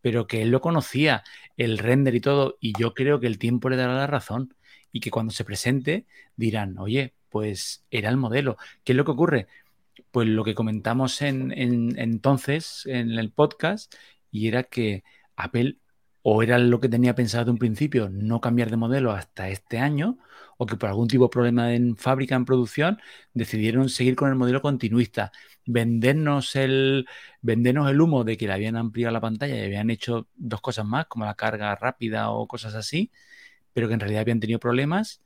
pero que él lo conocía, el render y todo, y yo creo que el tiempo le dará la razón y que cuando se presente dirán, oye, pues era el modelo. ¿Qué es lo que ocurre? Pues lo que comentamos en, entonces en el podcast y era que Apple o era lo que tenía pensado de un principio no cambiar de modelo hasta este año o que por algún tipo de problema en fábrica, en producción, decidieron seguir con el modelo continuista, vendernos el, vendernos el humo de que le habían ampliado la pantalla y habían hecho dos cosas más, como la carga rápida o cosas así, pero que en realidad habían tenido problemas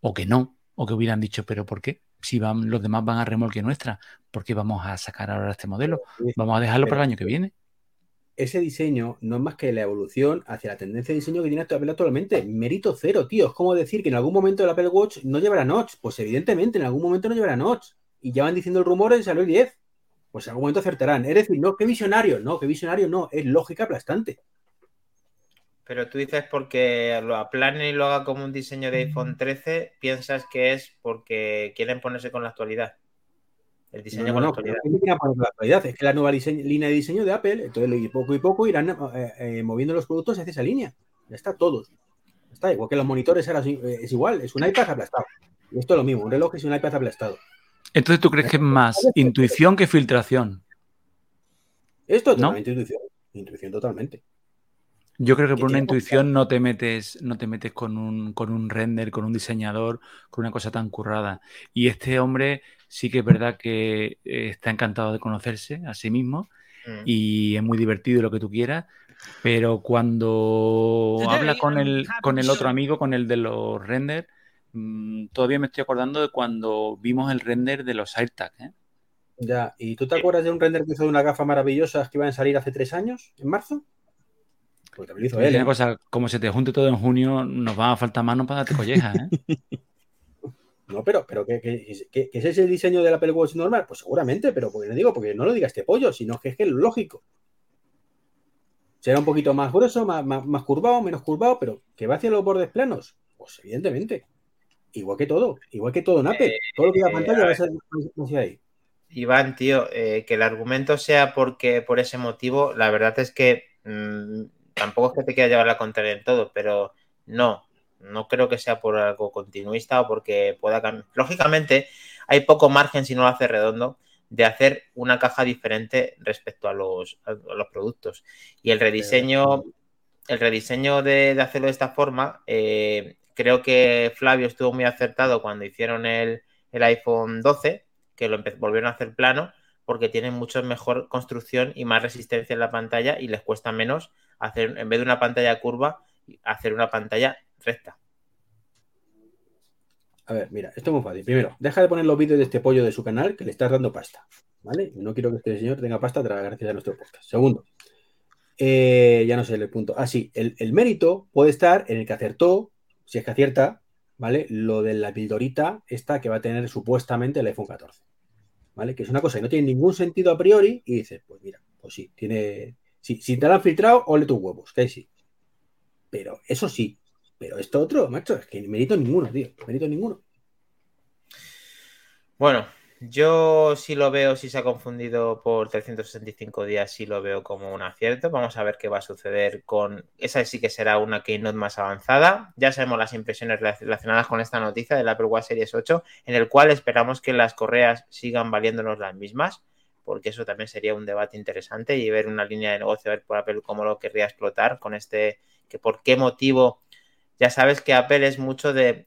o que no, o que hubieran dicho, pero ¿por qué? Si van, los demás van a remolque nuestra, ¿por qué vamos a sacar ahora este modelo? Vamos a dejarlo para el año que viene. Ese diseño no es más que la evolución hacia la tendencia de diseño que tiene Apple actualmente. Mérito cero, tío. Es como decir que en algún momento el Apple Watch no llevará notch. Pues evidentemente en algún momento no llevará notch. Y ya van diciendo el rumor y salió el 10. Pues en algún momento acertarán. Es decir, no, qué visionario. No, qué visionario no. Es lógica aplastante. Pero tú dices porque lo aplanen y lo haga como un diseño de iPhone 13, piensas que es porque quieren ponerse con la actualidad. El diseño con la actualidad. Es que la nueva línea de diseño de Apple, entonces poco y poco irán eh, eh, moviendo los productos hacia esa línea. Ya está, todos. Está igual que los monitores era, eh, es igual, es un iPad aplastado. Y esto es lo mismo, un reloj es un iPad aplastado. Entonces, ¿tú crees que es más intuición que filtración? Esto es totalmente intuición. Intuición totalmente. Yo creo que por una intuición no te metes, no te metes con un, con un render, con un diseñador, con una cosa tan currada. Y este hombre sí que es verdad que eh, está encantado de conocerse a sí mismo mm. y es muy divertido lo que tú quieras, pero cuando habla con el, con el otro amigo, con el de los renders, mm, todavía me estoy acordando de cuando vimos el render de los AirTags. ¿eh? Ya, ¿y tú te acuerdas de un render que hizo de una gafa maravillosa que iban a salir hace tres años, en marzo? Pues también ¿eh? cosa, como se te junte todo en junio, nos va a faltar mano para darte colleja, ¿eh? [LAUGHS] no, pero, pero ¿qué, qué, es ese diseño del Apple Watch normal? Pues seguramente, pero porque no digo, porque no lo diga este pollo, sino que es que es lógico. Será un poquito más grueso, más, más, curvado, menos curvado, pero que va hacia los bordes planos. Pues evidentemente. Igual que todo, igual que todo en Apple. Eh, todo lo que la pantalla va a ser hacia ahí. Iván, tío, que el argumento sea porque por ese motivo, la verdad es que mm, tampoco es que te quiera llevar la contraria en todo, pero no, no creo que sea por algo continuista o porque pueda cambiar. Lógicamente, hay poco margen si no lo hace redondo de hacer una caja diferente respecto a los, los productos. Y el rediseño, el rediseño de, hacerlo de esta forma, eh, creo que Flavio estuvo muy acertado cuando hicieron el, el iPhone 12, que lo volvieron a hacer plano, porque tienen mucho mejor construcción y más resistencia en la pantalla y les cuesta menos hacer, en vez de una pantalla curva, hacer una pantalla recta. A ver, mira, esto es muy fácil. Primero, deja de poner los vídeos de este pollo de su canal que le estás dando pasta. ¿Vale? No quiero que este señor tenga pasta gracias a nuestro podcast. Segundo, eh, ya no sé el punto. Ah, sí, el, mérito puede estar en el que acertó, si es que acierta, ¿vale? Lo de la pildorita, esta que va a tener supuestamente el iPhone 14. ¿Vale? Que es una cosa que no tiene ningún sentido a priori y dices, pues mira, pues sí, tiene, si, te lo han filtrado, ole tus huevos, que sí. Pero eso sí. Pero esto otro, macho, es que mérito ninguno, tío. Mérito ninguno. Bueno, yo sí lo veo, si se ha confundido por 365 días, sí lo veo como un acierto. Vamos a ver qué va a suceder con. Esa sí que será una keynote más avanzada. Ya sabemos las impresiones relacionadas con esta noticia del Apple Watch Series 8, en el cual esperamos que las correas sigan valiéndonos las mismas porque eso también sería un debate interesante y ver una línea de negocio, ver por Apple cómo lo querría explotar con este, que por qué motivo, ya sabes que Apple es mucho de,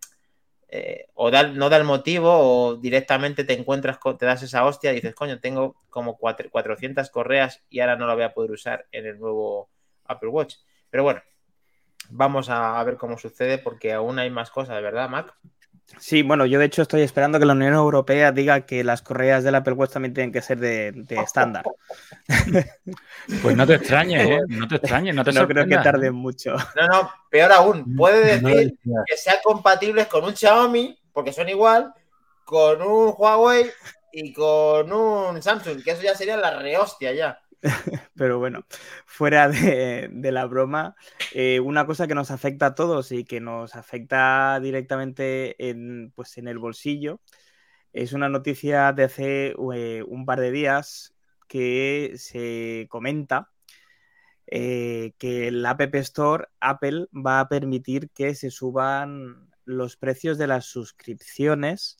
eh, o no da el motivo o directamente te encuentras, te das esa hostia y dices, coño, tengo como 400 correas y ahora no la voy a poder usar en el nuevo Apple Watch. Pero bueno, vamos a, ver cómo sucede porque aún hay más cosas, ¿verdad, Mac? Sí, bueno, yo de hecho estoy esperando que la Unión Europea diga que las correas del Apple Watch también tienen que ser de, estándar. [LAUGHS] Pues no te extrañes, ¿eh? No te extrañes, no te No creo que tarden mucho. No, no, peor aún, puede decir que sean compatibles con un Xiaomi, porque son igual, con un Huawei y con un Samsung, que eso ya sería la rehostia ya. [LAUGHS] Pero bueno, fuera de, la broma, eh, una cosa que nos afecta a todos y que nos afecta directamente en, pues en el bolsillo es una noticia de hace eh, un par de días que se comenta eh, que el App Store Apple va a permitir que se suban los precios de las suscripciones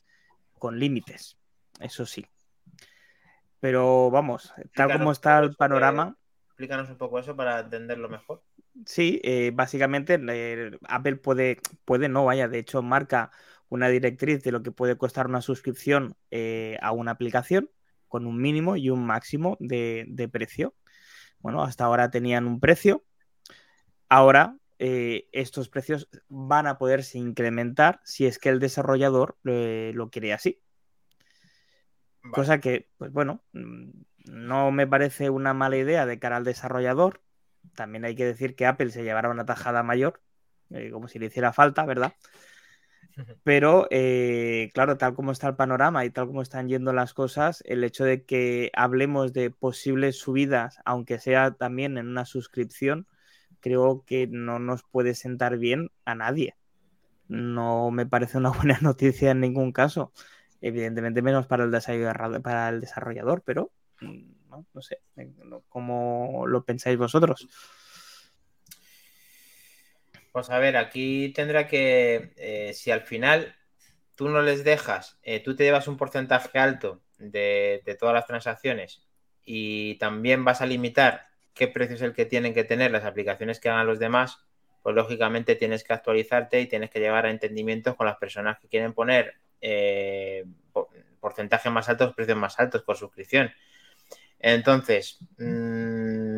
con límites, eso sí. Pero vamos, tal como está el panorama. explícanos un poco eso para entenderlo mejor. Sí, eh, básicamente eh, Apple puede, puede, no, vaya, de hecho marca una directriz de lo que puede costar una suscripción eh, a una aplicación con un mínimo y un máximo de, precio. Bueno, hasta ahora tenían un precio. Ahora estos precios van a poderse incrementar si es que el desarrollador lo quiere así. Cosa que, pues bueno, mm, no me parece una mala idea de cara al desarrollador. También hay que decir que Apple se llevará una tajada mayor, eh, como si le hiciera falta, ¿verdad? Pero, eh, claro, tal como está el panorama y tal como están yendo las cosas, el hecho de que hablemos de posibles subidas, aunque sea también en una suscripción, creo que no nos puede sentar bien a nadie. No me parece una [LAUGHS] buena noticia en ningún caso. Evidentemente menos para el desarrollador, para el desarrollador pero mm, no, sé, eh, ¿cómo lo pensáis vosotros? Pues a ver, aquí tendrá que, eh, si al final tú no les dejas, eh, tú te llevas un porcentaje alto de, todas las transacciones y también vas a limitar qué precio es el que tienen que tener las aplicaciones que hagan los demás, pues lógicamente tienes que actualizarte y tienes que llevar a entendimientos con las personas que quieren poner eh, porcentajes más altos, precios más altos por suscripción. Entonces, mm,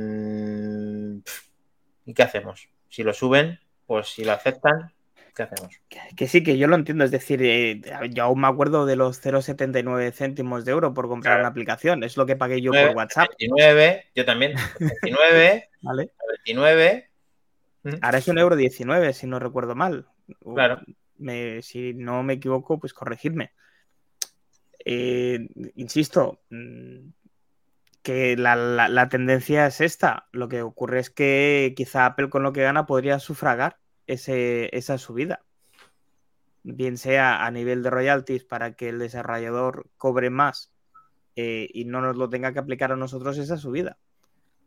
¿y qué hacemos? Si lo suben, pues si lo aceptan, ¿qué hacemos? Que, sí, que yo lo entiendo. Es decir, eh, yo aún me acuerdo de los 0,79 céntimos de euro por comprar una aplicación. Es lo que pagué yo por WhatsApp. 29, yo también. 29, [LAUGHS] ¿Vale? 29. Ahora es un euro 19, si no recuerdo mal. Claro si no me equivoco, pues corregirme. Eh, insisto, mm, que la, tendencia es esta. Lo que ocurre es que quizá Apple con lo que gana podría sufragar esa subida. Bien sea a nivel de royalties para que el desarrollador cobre más eh, y no nos lo tenga que aplicar a nosotros esa subida.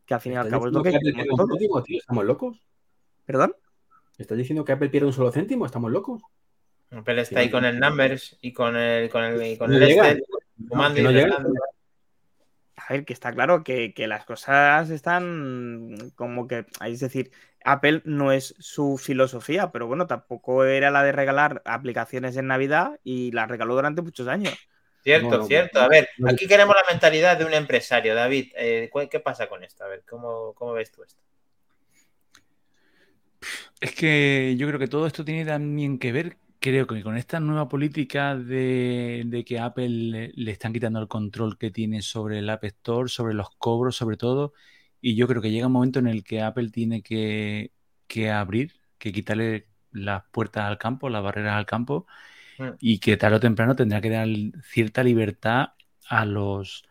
Que al fin y al cabo es lo que... ¿Estamos locos? ¿Perdón? ¿Estás diciendo que Apple pierde un solo céntimo? ¿Estamos locos? Apple está ahí con el Numbers y con el, con el, con el este, A ver, que está claro que, las cosas están como que, es decir, Apple no es su filosofía, pero bueno, tampoco era la de regalar aplicaciones en Navidad y la regaló durante muchos años. Cierto, cierto. A ver, aquí queremos la mentalidad de un empresario, David. Eh, ¿Qué pasa con esto? A ver, ¿cómo, ¿cómo ves tú esto? Es que yo creo que todo esto tiene también que ver creo que con esta nueva política de, que Apple le, están quitando el control que tiene sobre el App Store, sobre los cobros, sobre todo, y yo creo que llega un momento en el que Apple tiene que, abrir, que quitarle las puertas al campo, las barreras al campo, mm. y que tarde o temprano tendrá que dar cierta libertad a los,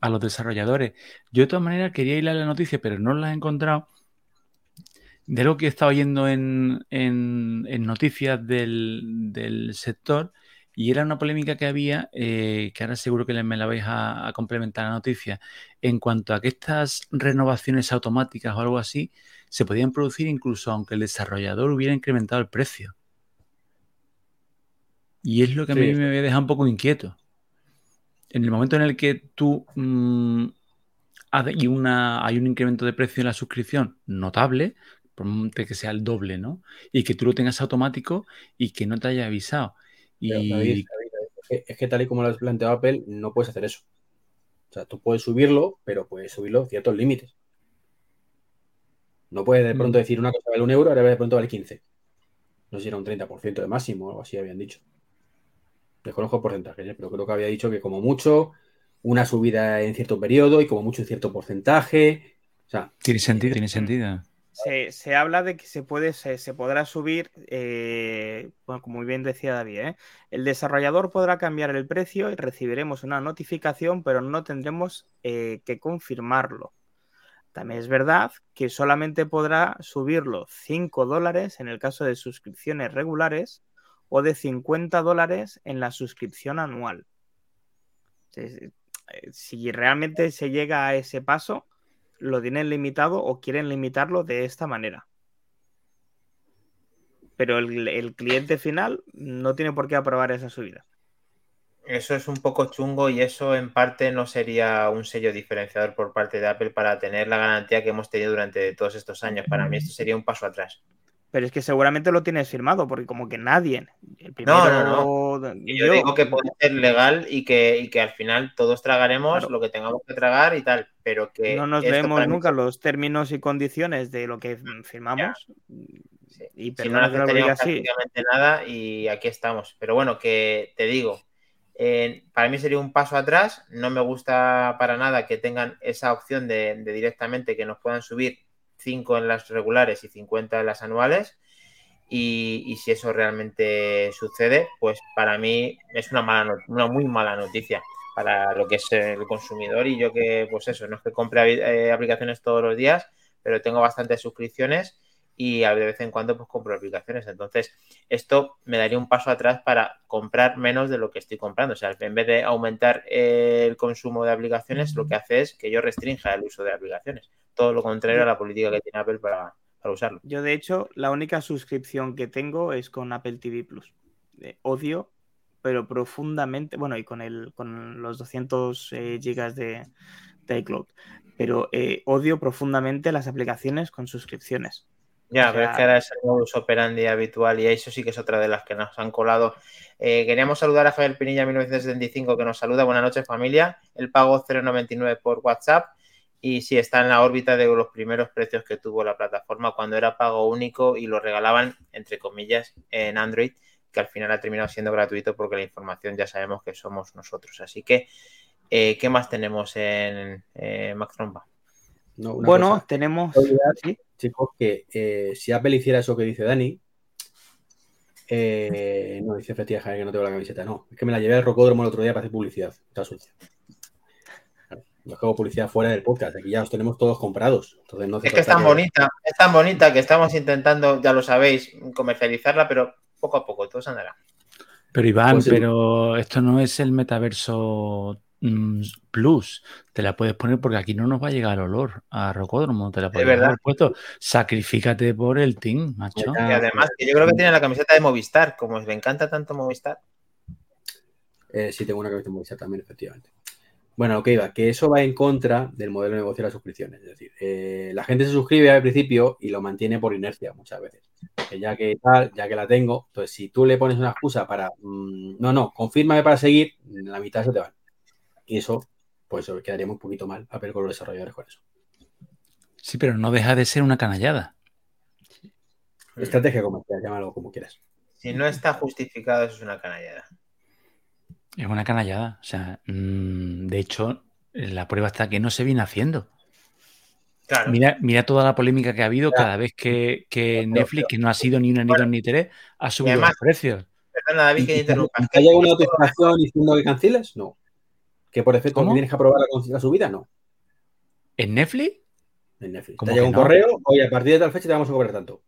a los desarrolladores. Yo de todas maneras quería ir a la noticia, pero no la he encontrado de lo que he estado oyendo en, noticias del, sector, y era una polémica que había, eh, que ahora seguro que me la vais a, complementar la noticia, en cuanto a que estas renovaciones automáticas o algo así se podían producir incluso aunque el desarrollador hubiera incrementado el precio. Y es lo que a mí me deja un poco inquieto. En el momento en el que tú mm, hay, una, hay un incremento de precio en la suscripción notable, que sea el doble, ¿no? Y que tú lo tengas automático y que no te haya avisado. Y... es, que, tal y como lo has planteado Apple, no puedes hacer eso. O sea, tú puedes subirlo, pero puedes subirlo ciertos límites. No puedes de pronto mm. decir una cosa vale un euro, ahora de pronto vale 15. No sé si era un 30% de máximo o algo así habían dicho. Desconozco porcentajes, ¿eh? pero creo que había dicho que como mucho una subida en cierto periodo y como mucho en cierto porcentaje. O sea, tiene sentido, tiene sentido. Se, habla de que se puede, se, podrá subir, eh, como muy bien decía David, ¿eh? el desarrollador podrá cambiar el precio y recibiremos una notificación, pero no tendremos eh, que confirmarlo. También es verdad que solamente podrá subirlo 5 dólares en el caso de suscripciones regulares o de 50 dólares en la suscripción anual. Si realmente se llega a ese paso, lo tienen limitado o quieren limitarlo de esta manera. Pero el, cliente final no tiene por qué aprobar esa subida. Eso es un poco chungo y eso en parte no sería un sello diferenciador por parte de Apple para tener la garantía que hemos tenido durante todos estos años. Para mí esto sería un paso atrás. Pero es que seguramente lo tienes firmado, porque como que nadie. El primero, No, no, Y yo, digo que puede ser legal y que, y que al final todos tragaremos Claro. lo que tengamos que tragar y tal, pero que no nos mí- nunca los términos y condiciones de lo que mm, firmamos. Sí. Y Si no que prácticamente nada y aquí estamos. Pero bueno, que te digo, eh, para mí sería un paso atrás. No me gusta para nada que tengan esa opción de, de directamente que nos puedan subir 5 en las regulares y 50 en las anuales. Y, y si eso realmente sucede, pues para mí es una mala una muy mala noticia para lo que es el consumidor y yo que pues eso, no es que compre eh, aplicaciones todos los días, pero tengo bastantes suscripciones y de vez en cuando pues compro aplicaciones. Entonces, esto me daría un paso atrás para comprar menos de lo que estoy comprando. O sea, en vez de aumentar eh, el consumo de aplicaciones, lo que hace es que yo restrinja el uso de aplicaciones. Todo lo contrario a la política que tiene Apple para, para usarlo. Yo, de hecho, la única suscripción que tengo es con Apple TV Plus. Eh, odio, pero profundamente, bueno, y con, el, con los 200 eh, gigas de, de iCloud, pero eh, odio profundamente las aplicaciones con suscripciones. Ya, pero es que ahora es el modus operandi habitual y eso sí que es otra de las que nos han colado. Eh, queríamos saludar a Javier Pinilla 1975 que nos saluda. Buenas noches familia. El pago 0,99 por WhatsApp y sí está en la órbita de los primeros precios que tuvo la plataforma cuando era pago único y lo regalaban entre comillas en Android que al final ha terminado siendo gratuito porque la información ya sabemos que somos nosotros. Así que, eh, ¿qué más tenemos en eh, Mac Tromba? No, bueno, cosa. tenemos. Olvidar, ¿sí? chicos, que eh, si Apple hiciera eso que dice Dani, eh, no, dice Fetía Javier que no tengo la camiseta, no. Es que me la llevé al rocódromo el otro día para hacer publicidad. Está sucia. No hago publicidad fuera del podcast, aquí ya los tenemos todos comprados. Entonces no Es que es tan bonita, es tan bonita que estamos intentando, ya lo sabéis, comercializarla, pero poco a poco, todo se andará. Pero Iván, Pues sí. pero esto no es el metaverso mm, Plus. Te la puedes poner porque aquí no nos va a llegar el olor a Rocódromo. Te la puedes haber puesto. Sacrifícate por el team, macho. Y además, que yo creo que tiene la camiseta de Movistar, como le encanta tanto Movistar. Eh, sí, tengo una camiseta muy también, efectivamente. Bueno, lo que iba, que eso va en contra del modelo de negocio de las suscripciones. Es decir, eh, la gente se suscribe al principio y lo mantiene por inercia muchas veces. Que ya que tal, ya que la tengo, entonces si tú le pones una excusa para, mm, no, no, confírmame para seguir, la mitad se te van. Y eso, pues quedaríamos un poquito mal a ver con los desarrolladores con eso. Sí, pero no deja de ser una canallada. Estrategia comercial, llámalo como quieras. Si no está justificado, eso es una canallada. Es una canallada. O sea, mm, de hecho, la prueba está que no se viene haciendo. Claro. Mira, mira toda la polémica que ha habido cada vez que, Netflix, que no ha sido ni una, ni Bueno, dos, ni tres, ha subido además- los precios. Perdona, David, que ¿Y- y- interrumpa. ¿Te llega una notificación diciendo que canceles? No. ¿Que por defecto ¿Cómo? tienes que aprobar la, la subida? No. ¿En Netflix? En Netflix. ¿Cómo Te llega que un no? correo, oye, a partir de tal fecha te vamos a cobrar tanto.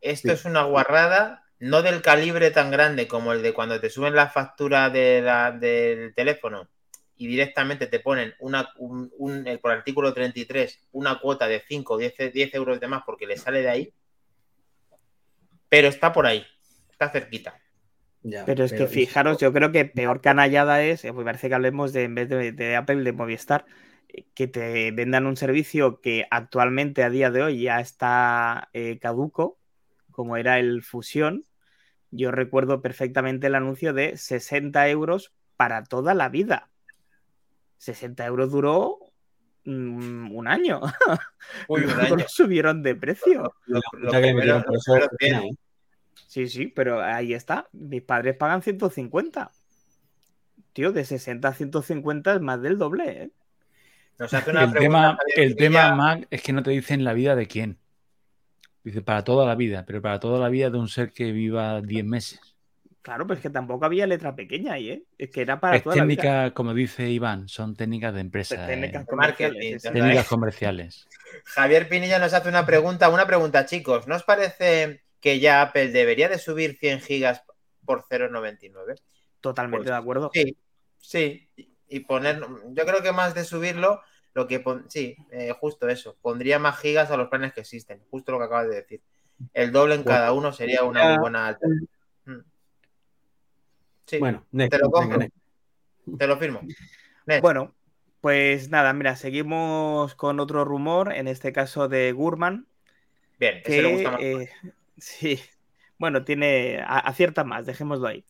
Esto Sí. es una guarrada, no del calibre tan grande como el de cuando te suben la factura de la- del teléfono y directamente te ponen una, un, un- el- por artículo 33 una cuota de 5 o 10, 10 euros de más porque le sale de ahí. Pero está por ahí, está cerquita. Ya, Pero es que fijaros, yo creo que peor canallada es, eh, me parece que hablemos de, en vez de, de Apple, de Movistar, eh, que te vendan un servicio que actualmente a día de hoy ya está eh, caduco, como era el Fusión. Yo recuerdo perfectamente el anuncio de 60 euros para toda la vida. 60 euros duró mm, un año. [LAUGHS] Uy, un año. lo subieron de precio. Lo- lo primero- primero bien. ¿eh? Sí, sí, pero ahí está. Mis padres pagan 150. Tío, de 60 a 150 es más del doble, ¿eh? Nos hace una El pregunta tema, el tema, Mac, es que no te dicen la vida de quién. Dice, para toda la vida, pero para toda la vida de un ser que viva 10 meses. Claro, pero es que tampoco había letra pequeña ahí, ¿eh? Es que era para Es toda la vida. técnica, como dice Iván, son técnicas de empresa. Técnicas eh, comerciales, técnicas comerciales. [LAUGHS] Javier Pinilla nos hace una pregunta, una pregunta, chicos. ¿No os parece que ya Apple debería de subir 100 gigas por 0,99? Totalmente Pues, de acuerdo. Sí, sí. Y poner, yo creo que más de subirlo, lo que pon- sí, eh, justo eso. Pondría más gigas a los planes que existen, justo lo que acabas de decir. El doble en Bueno, cada uno sería una ya- muy buena alternativa. Mm. Sí, Bueno, next, te lo venga, compro. next. te lo firmo. Next. Bueno, pues nada, mira, seguimos con otro rumor, en este caso de Gurman, Bien, ese que le gusta más. eh, [LAUGHS] sí, bueno, tiene acierta más, dejémoslo ahí.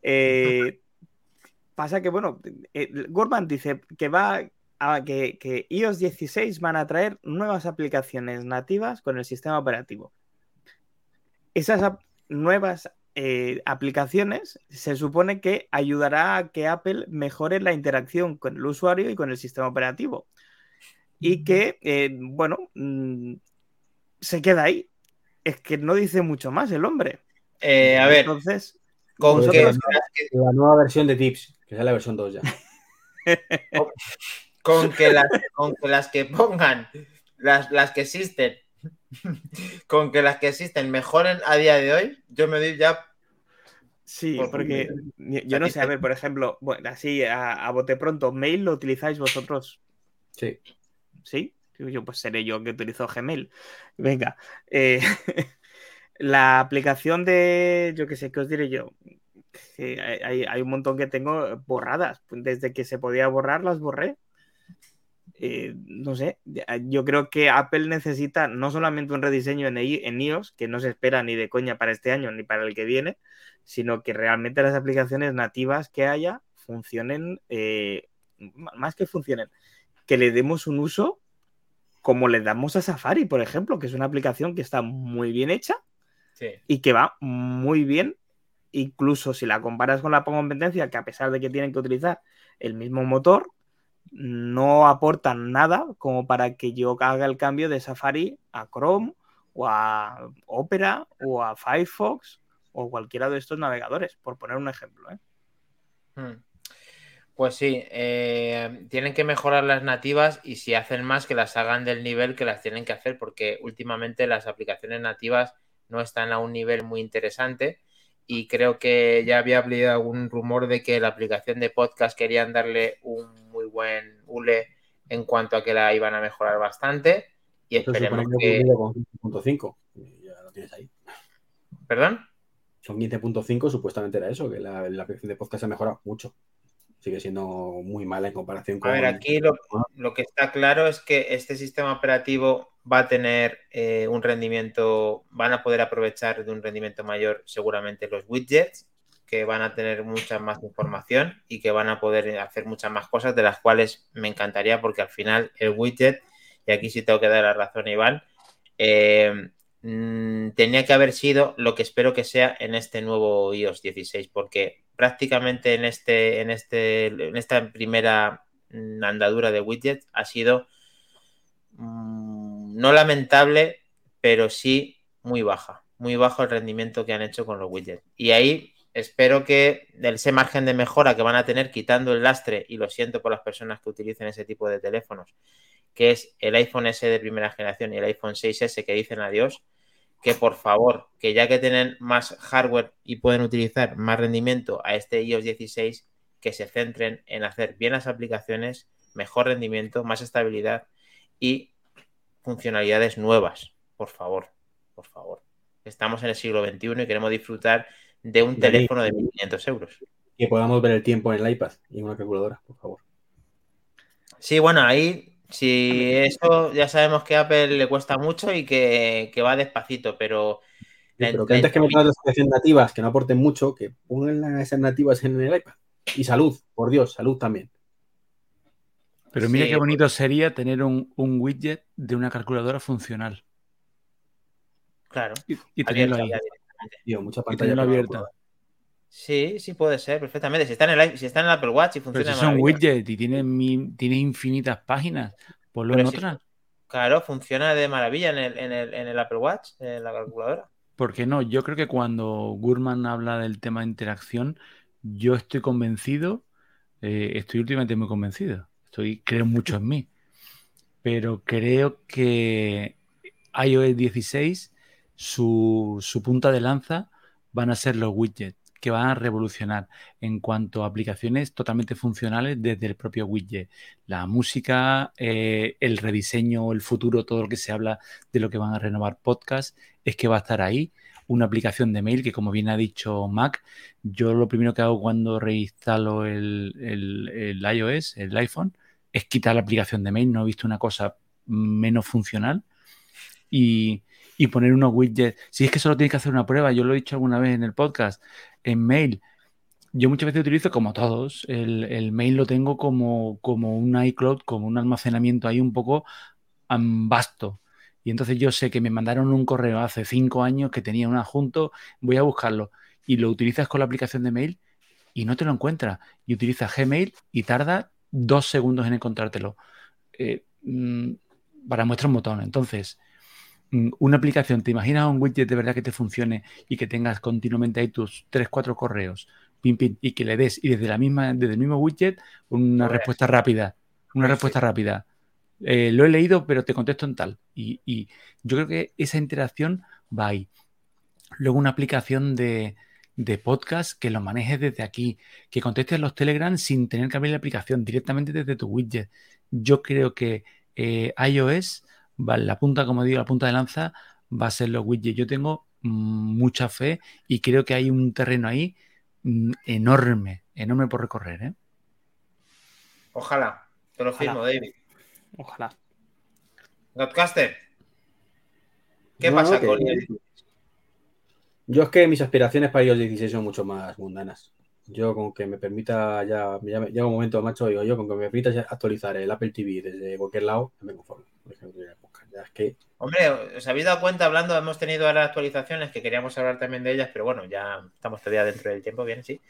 Eh, [LAUGHS] pasa que, bueno, eh, Gurman dice que va a que, que iOS 16 van a traer nuevas aplicaciones nativas con el sistema operativo. Esas ap- nuevas eh, aplicaciones se supone que ayudará a que Apple mejore la interacción con el usuario y con el sistema operativo. Y que, eh, bueno, mm, se queda ahí. Es que no dice mucho más el hombre. Eh, a ver, Entonces, con Vosotros que, no- La nueva versión de Tips, que es la versión 2 ya. [LAUGHS] con que las, con que las que pongan, las, las que existen, con que las que existen mejoren a día de hoy, yo me doy ya. sí, Por- porque yo yo no sé, a ver, por ejemplo, bueno, así a, a bote pronto, mail lo utilizáis vosotros Sí. ¿Sí? Yo pues seré yo que utilizo Gmail. Venga. eh, [LAUGHS] la aplicación de, yo qué sé, ¿qué os diré yo? Hay- hay un montón que tengo borradas. Desde que se podía borrar, las borré. Eh, no sé, yo creo que Apple necesita no solamente un rediseño en, i- en iOS, que no se espera ni de coña para este año ni para el que viene, sino que realmente las aplicaciones nativas que haya funcionen, eh, más que funcionen, que le demos un uso como le damos a Safari, por ejemplo, que es una aplicación que está muy bien hecha Sí. y que va muy bien, incluso si la comparas con la competencia, que a pesar de que tienen que utilizar el mismo motor, no aportan nada como para que yo haga el cambio de Safari a Chrome o a Opera o a Firefox o cualquiera de estos navegadores, por poner un ejemplo. ¿eh? Mm. Pues sí, eh, tienen que mejorar las nativas y si hacen más, que las hagan del nivel que las tienen que hacer, porque últimamente las aplicaciones nativas no están a un nivel muy interesante y creo que ya había habido algún rumor de que la aplicación de podcast querían darle un buen hule en cuanto a que la iban a mejorar bastante y esperemos que que... ocurrido con 15.5. y Ya lo tienes ahí. ¿Perdón? Son 15.5, supuestamente era eso, que la, la aplicación de podcast ha mejorado mucho. Sigue siendo muy mala en comparación A con. ver, aquí lo, lo que está claro es que este sistema operativo va a tener eh, un rendimiento, van a poder aprovechar de un rendimiento mayor seguramente los widgets, que van a tener mucha más información y que van a poder hacer muchas más cosas, de las cuales me encantaría, porque al final el widget, y aquí sí tengo que dar la razón a Iván, eh, mm, tenía que haber sido lo que espero que sea en este nuevo iOS 16, porque prácticamente en, este, en, este, en esta primera mm, andadura de widgets ha sido mm, no lamentable, pero sí muy baja. Muy bajo el rendimiento que han hecho con los widgets. Y ahí espero que ese margen de mejora que van a tener quitando el lastre, y lo siento por las personas que utilicen ese tipo de teléfonos, que es el iPhone S de primera generación y el iPhone 6S que dicen adiós, que por favor, que ya que tienen más hardware y pueden utilizar más rendimiento a este iOS 16, que se centren en hacer bien las aplicaciones, mejor rendimiento, más estabilidad y funcionalidades nuevas. Por favor, por favor. Estamos en el siglo XXI y queremos disfrutar de un teléfono de 1.500 euros. Que podamos ver el tiempo en el iPad y en una calculadora, por favor. Sí, bueno, ahí, si eso ya sabemos que a Apple le cuesta mucho y que, que va despacito, pero... Sí, pero que antes que metan otras aplicaciones nativas que no aporten mucho, que pongan esas nativas en el iPad. Y salud, por Dios, salud también. Pero mira Sí, qué bonito sería tener un, un widget de una calculadora funcional Claro, y, y tenerlo ahí. Tío, mucha pantalla. para abierta. Sí, sí puede ser, perfectamente. Si está en el, si está en el Apple Watch y Pero funciona si son widgets y tiene, tiene infinitas páginas, ponlo Pero en si- otra. Claro, funciona de maravilla en el, en el, en el Apple Watch, en la calculadora. ¿Por qué no? Yo creo que cuando Gurman habla del tema de interacción, yo estoy convencido, eh, estoy últimamente muy convencido, estoy, creo mucho en mí, pero creo que iOS 16, su, su punta de lanza van a ser los widgets que van a revolucionar en cuanto a aplicaciones totalmente funcionales desde el propio widget. La música, eh, el rediseño, el futuro, todo lo que se habla de lo que van a renovar podcast, es que va a estar ahí. Una aplicación de mail que, como bien ha dicho Mac, yo lo primero que hago cuando reinstalo el, el iOS, el iPhone, es quitar la aplicación de mail. No he visto una cosa menos funcional. Y, y poner unos widgets. Si es que solo tienes que hacer una prueba, yo lo he dicho alguna vez en el podcast, en mail. Yo muchas veces utilizo, como todos, el, mail lo tengo como, como un iCloud, como un almacenamiento ahí un poco vasto. Y entonces yo sé que me mandaron un correo hace cinco años que tenía un adjunto, voy a buscarlo. Y lo utilizas con la aplicación de mail y no te lo encuentras. Y utilizas Gmail y tarda dos segundos en encontrártelo. Eh, mm, para muestra un botón. Entonces, una aplicación, ¿te imaginas un widget de verdad que te funcione y que tengas continuamente ahí tus 3, 4 correos, pim, pim, y que le des y desde la misma, desde el mismo widget una respuesta rápida, una respuesta rápida. Eh, lo he leído, pero te contesto en tal. Y, yo creo que esa interacción va ahí. Luego una aplicación de, podcast que lo manejes desde aquí, que contestes los Telegram sin tener que abrir la aplicación directamente desde tu widget. Yo creo que eh, iOS la punta, como digo, la punta de lanza va a ser los widgets. Yo tengo mm, mucha fe y creo que hay un terreno ahí mm, enorme, enorme por recorrer. ¿eh? Ojalá, te lo firmo, David. Ojalá. Godcaster, ¿qué pasa con él? Yo es que mis aspiraciones para ellos 16 son mucho más mundanas. Yo con que me permita ya, ya llega un momento, macho, digo yo, con que me permita actualizar el Apple TV desde cualquier lado, me conformo. Hombre, os habéis dado cuenta hablando, hemos tenido ahora actualizaciones que queríamos hablar también de ellas, pero bueno, ya estamos todavía dentro del tiempo, bien, sí.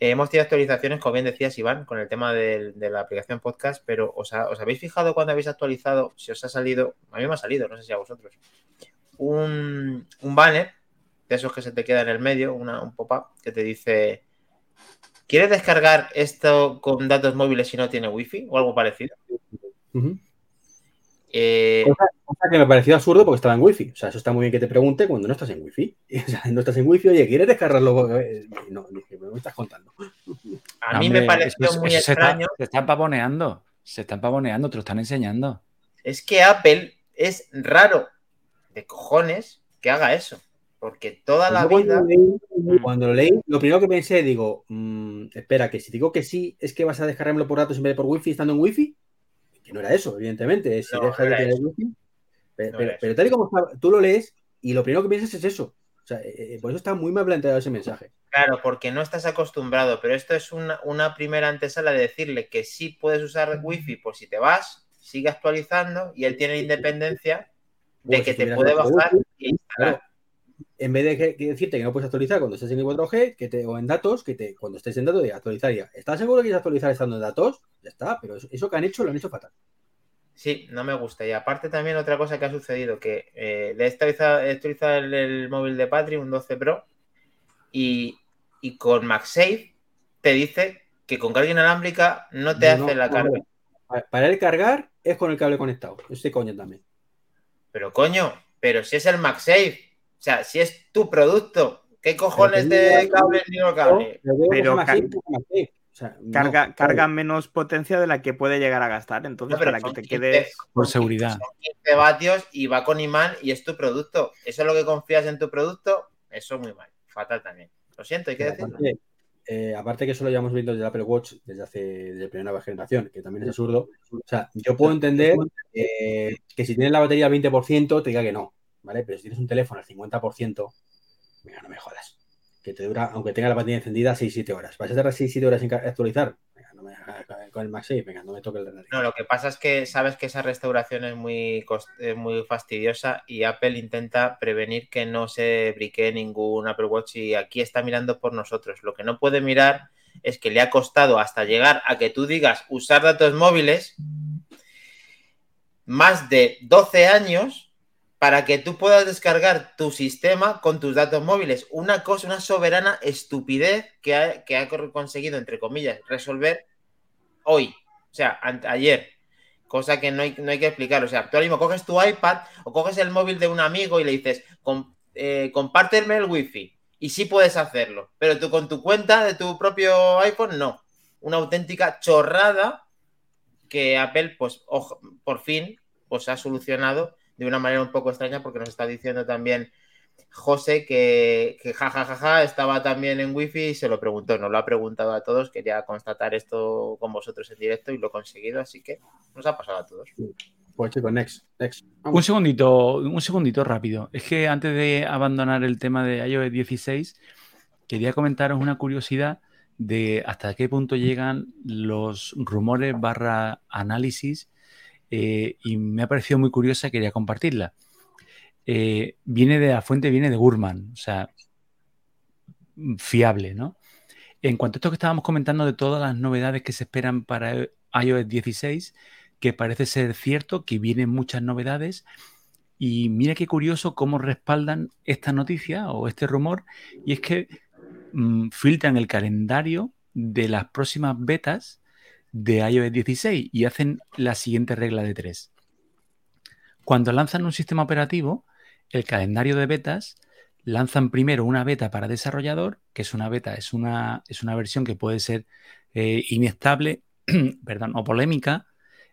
Eh, hemos tenido actualizaciones, como bien decías, Iván, con el tema de, la aplicación podcast, pero ¿os, habéis fijado cuando habéis actualizado, si os ha salido, a mí me ha salido, no sé si a vosotros, un, banner de esos que se te queda en el medio, un pop-up que te dice, ¿quieres descargar esto con datos móviles si no tiene wifi o algo parecido? Eh, cosa, que me pareció absurdo porque estaba en wifi. O sea, eso está muy bien que te pregunte cuando no estás en wifi. [LAUGHS] O sea, no estás en wifi, oye, ¿quieres descargarlo? Eh, no, me estás contando. A mí me pareció muy extraño. Se, están pavoneando, se están pavoneando, te lo están enseñando. Es que Apple es raro de cojones que haga eso. Porque toda la vida. Cuando lo, leí, lo primero que pensé, digo, mm, espera, que si digo que sí, es que vas a descargarlo por datos en vez de por wifi estando en wifi no era eso, evidentemente. pero, tal y como tú lo lees y lo primero que piensas es eso. O sea, eh, eh, por eso está muy mal planteado ese mensaje. Claro, porque no estás acostumbrado, pero esto es una, primera antesala de decirle que sí puedes usar wifi por si te vas, sigue actualizando y él tiene independencia de que te puede bajar y instalar en vez de decirte que no puedes actualizar cuando estés en 4G que te, o en datos, que te, cuando estés en datos, de actualizar ya. ¿Estás seguro que quieres actualizar estando en datos? Ya está, pero eso, que han hecho lo han hecho fatal. Sí, no me gusta. Y aparte también otra cosa que ha sucedido, que eh, le he actualizado, el, móvil de Patri, un 12 Pro, y, con MagSafe te dice que con carga inalámbrica no te hace la carga. Para el cargar es con el cable conectado. Este coño también. Pero coño, pero si es el MagSafe, o sea, si es tu producto, ¿qué cojones de cable ni no cable? Pero carga, carga menos potencia de la que puede llegar a gastar. Entonces, para que te quedes. Por seguridad. Son 15 vatios y va con imán y es tu producto. ¿Eso es lo que confías en tu producto? Eso muy mal. Fatal también. Lo siento, hay que decirlo. Eh, aparte que eso lo llevamos viendo desde Apple Watch desde hace desde la primera generación, que también es absurdo. O sea, yo puedo entender eh, que si tienes la batería al 20% te diga que no. ¿Vale? Pero si tienes un teléfono al 50%, venga, no me jodas. Que te dura, aunque tenga la batería encendida, 6-7 horas. ¿Vas a tardar 6-7 horas sin actualizar? Venga, no me, con el MagSafe, venga, no me toque el No, lo que pasa es que sabes que esa restauración es muy, muy fastidiosa y Apple intenta prevenir que no se brique ningún Apple Watch y aquí está mirando por nosotros. Lo que no puede mirar es que le ha costado hasta llegar a que tú digas usar datos móviles más de 12 años para que tú puedas descargar tu sistema con tus datos móviles. Una cosa, una soberana estupidez que ha, que conseguido, entre comillas, resolver hoy, o sea, ayer. Cosa que no hay, no hay que explicar. O sea, tú ahora mismo coges tu iPad o coges el móvil de un amigo y le dices, eh, compárteme el wifi. Y sí puedes hacerlo. Pero tú con tu cuenta de tu propio iPhone, no. Una auténtica chorrada que Apple, pues, por fin, pues ha solucionado de una manera un poco extraña porque nos está diciendo también José que, que jajajaja estaba también en wifi y se lo preguntó, nos lo ha preguntado a todos, quería constatar esto con vosotros en directo y lo he conseguido, así que nos ha pasado a todos. Pues chicos, next, next. Un segundito, un segundito rápido. Es que antes de abandonar el tema de iOS 16, quería comentaros una curiosidad de hasta qué punto llegan los rumores barra análisis eh, y me ha parecido muy curiosa, quería compartirla. Eh, viene de la fuente, viene de Gurman, o sea, fiable, ¿no? En cuanto a esto que estábamos comentando de todas las novedades que se esperan para iOS 16, que parece ser cierto que vienen muchas novedades. Y mira qué curioso cómo respaldan esta noticia o este rumor, y es que mm, filtran el calendario de las próximas betas de iOS 16 y hacen la siguiente regla de tres. Cuando lanzan un sistema operativo, el calendario de betas, lanzan primero una beta para desarrollador, que es una beta, es una, es una versión que puede ser eh, inestable, [CLEARS THROAT] perdón, o polémica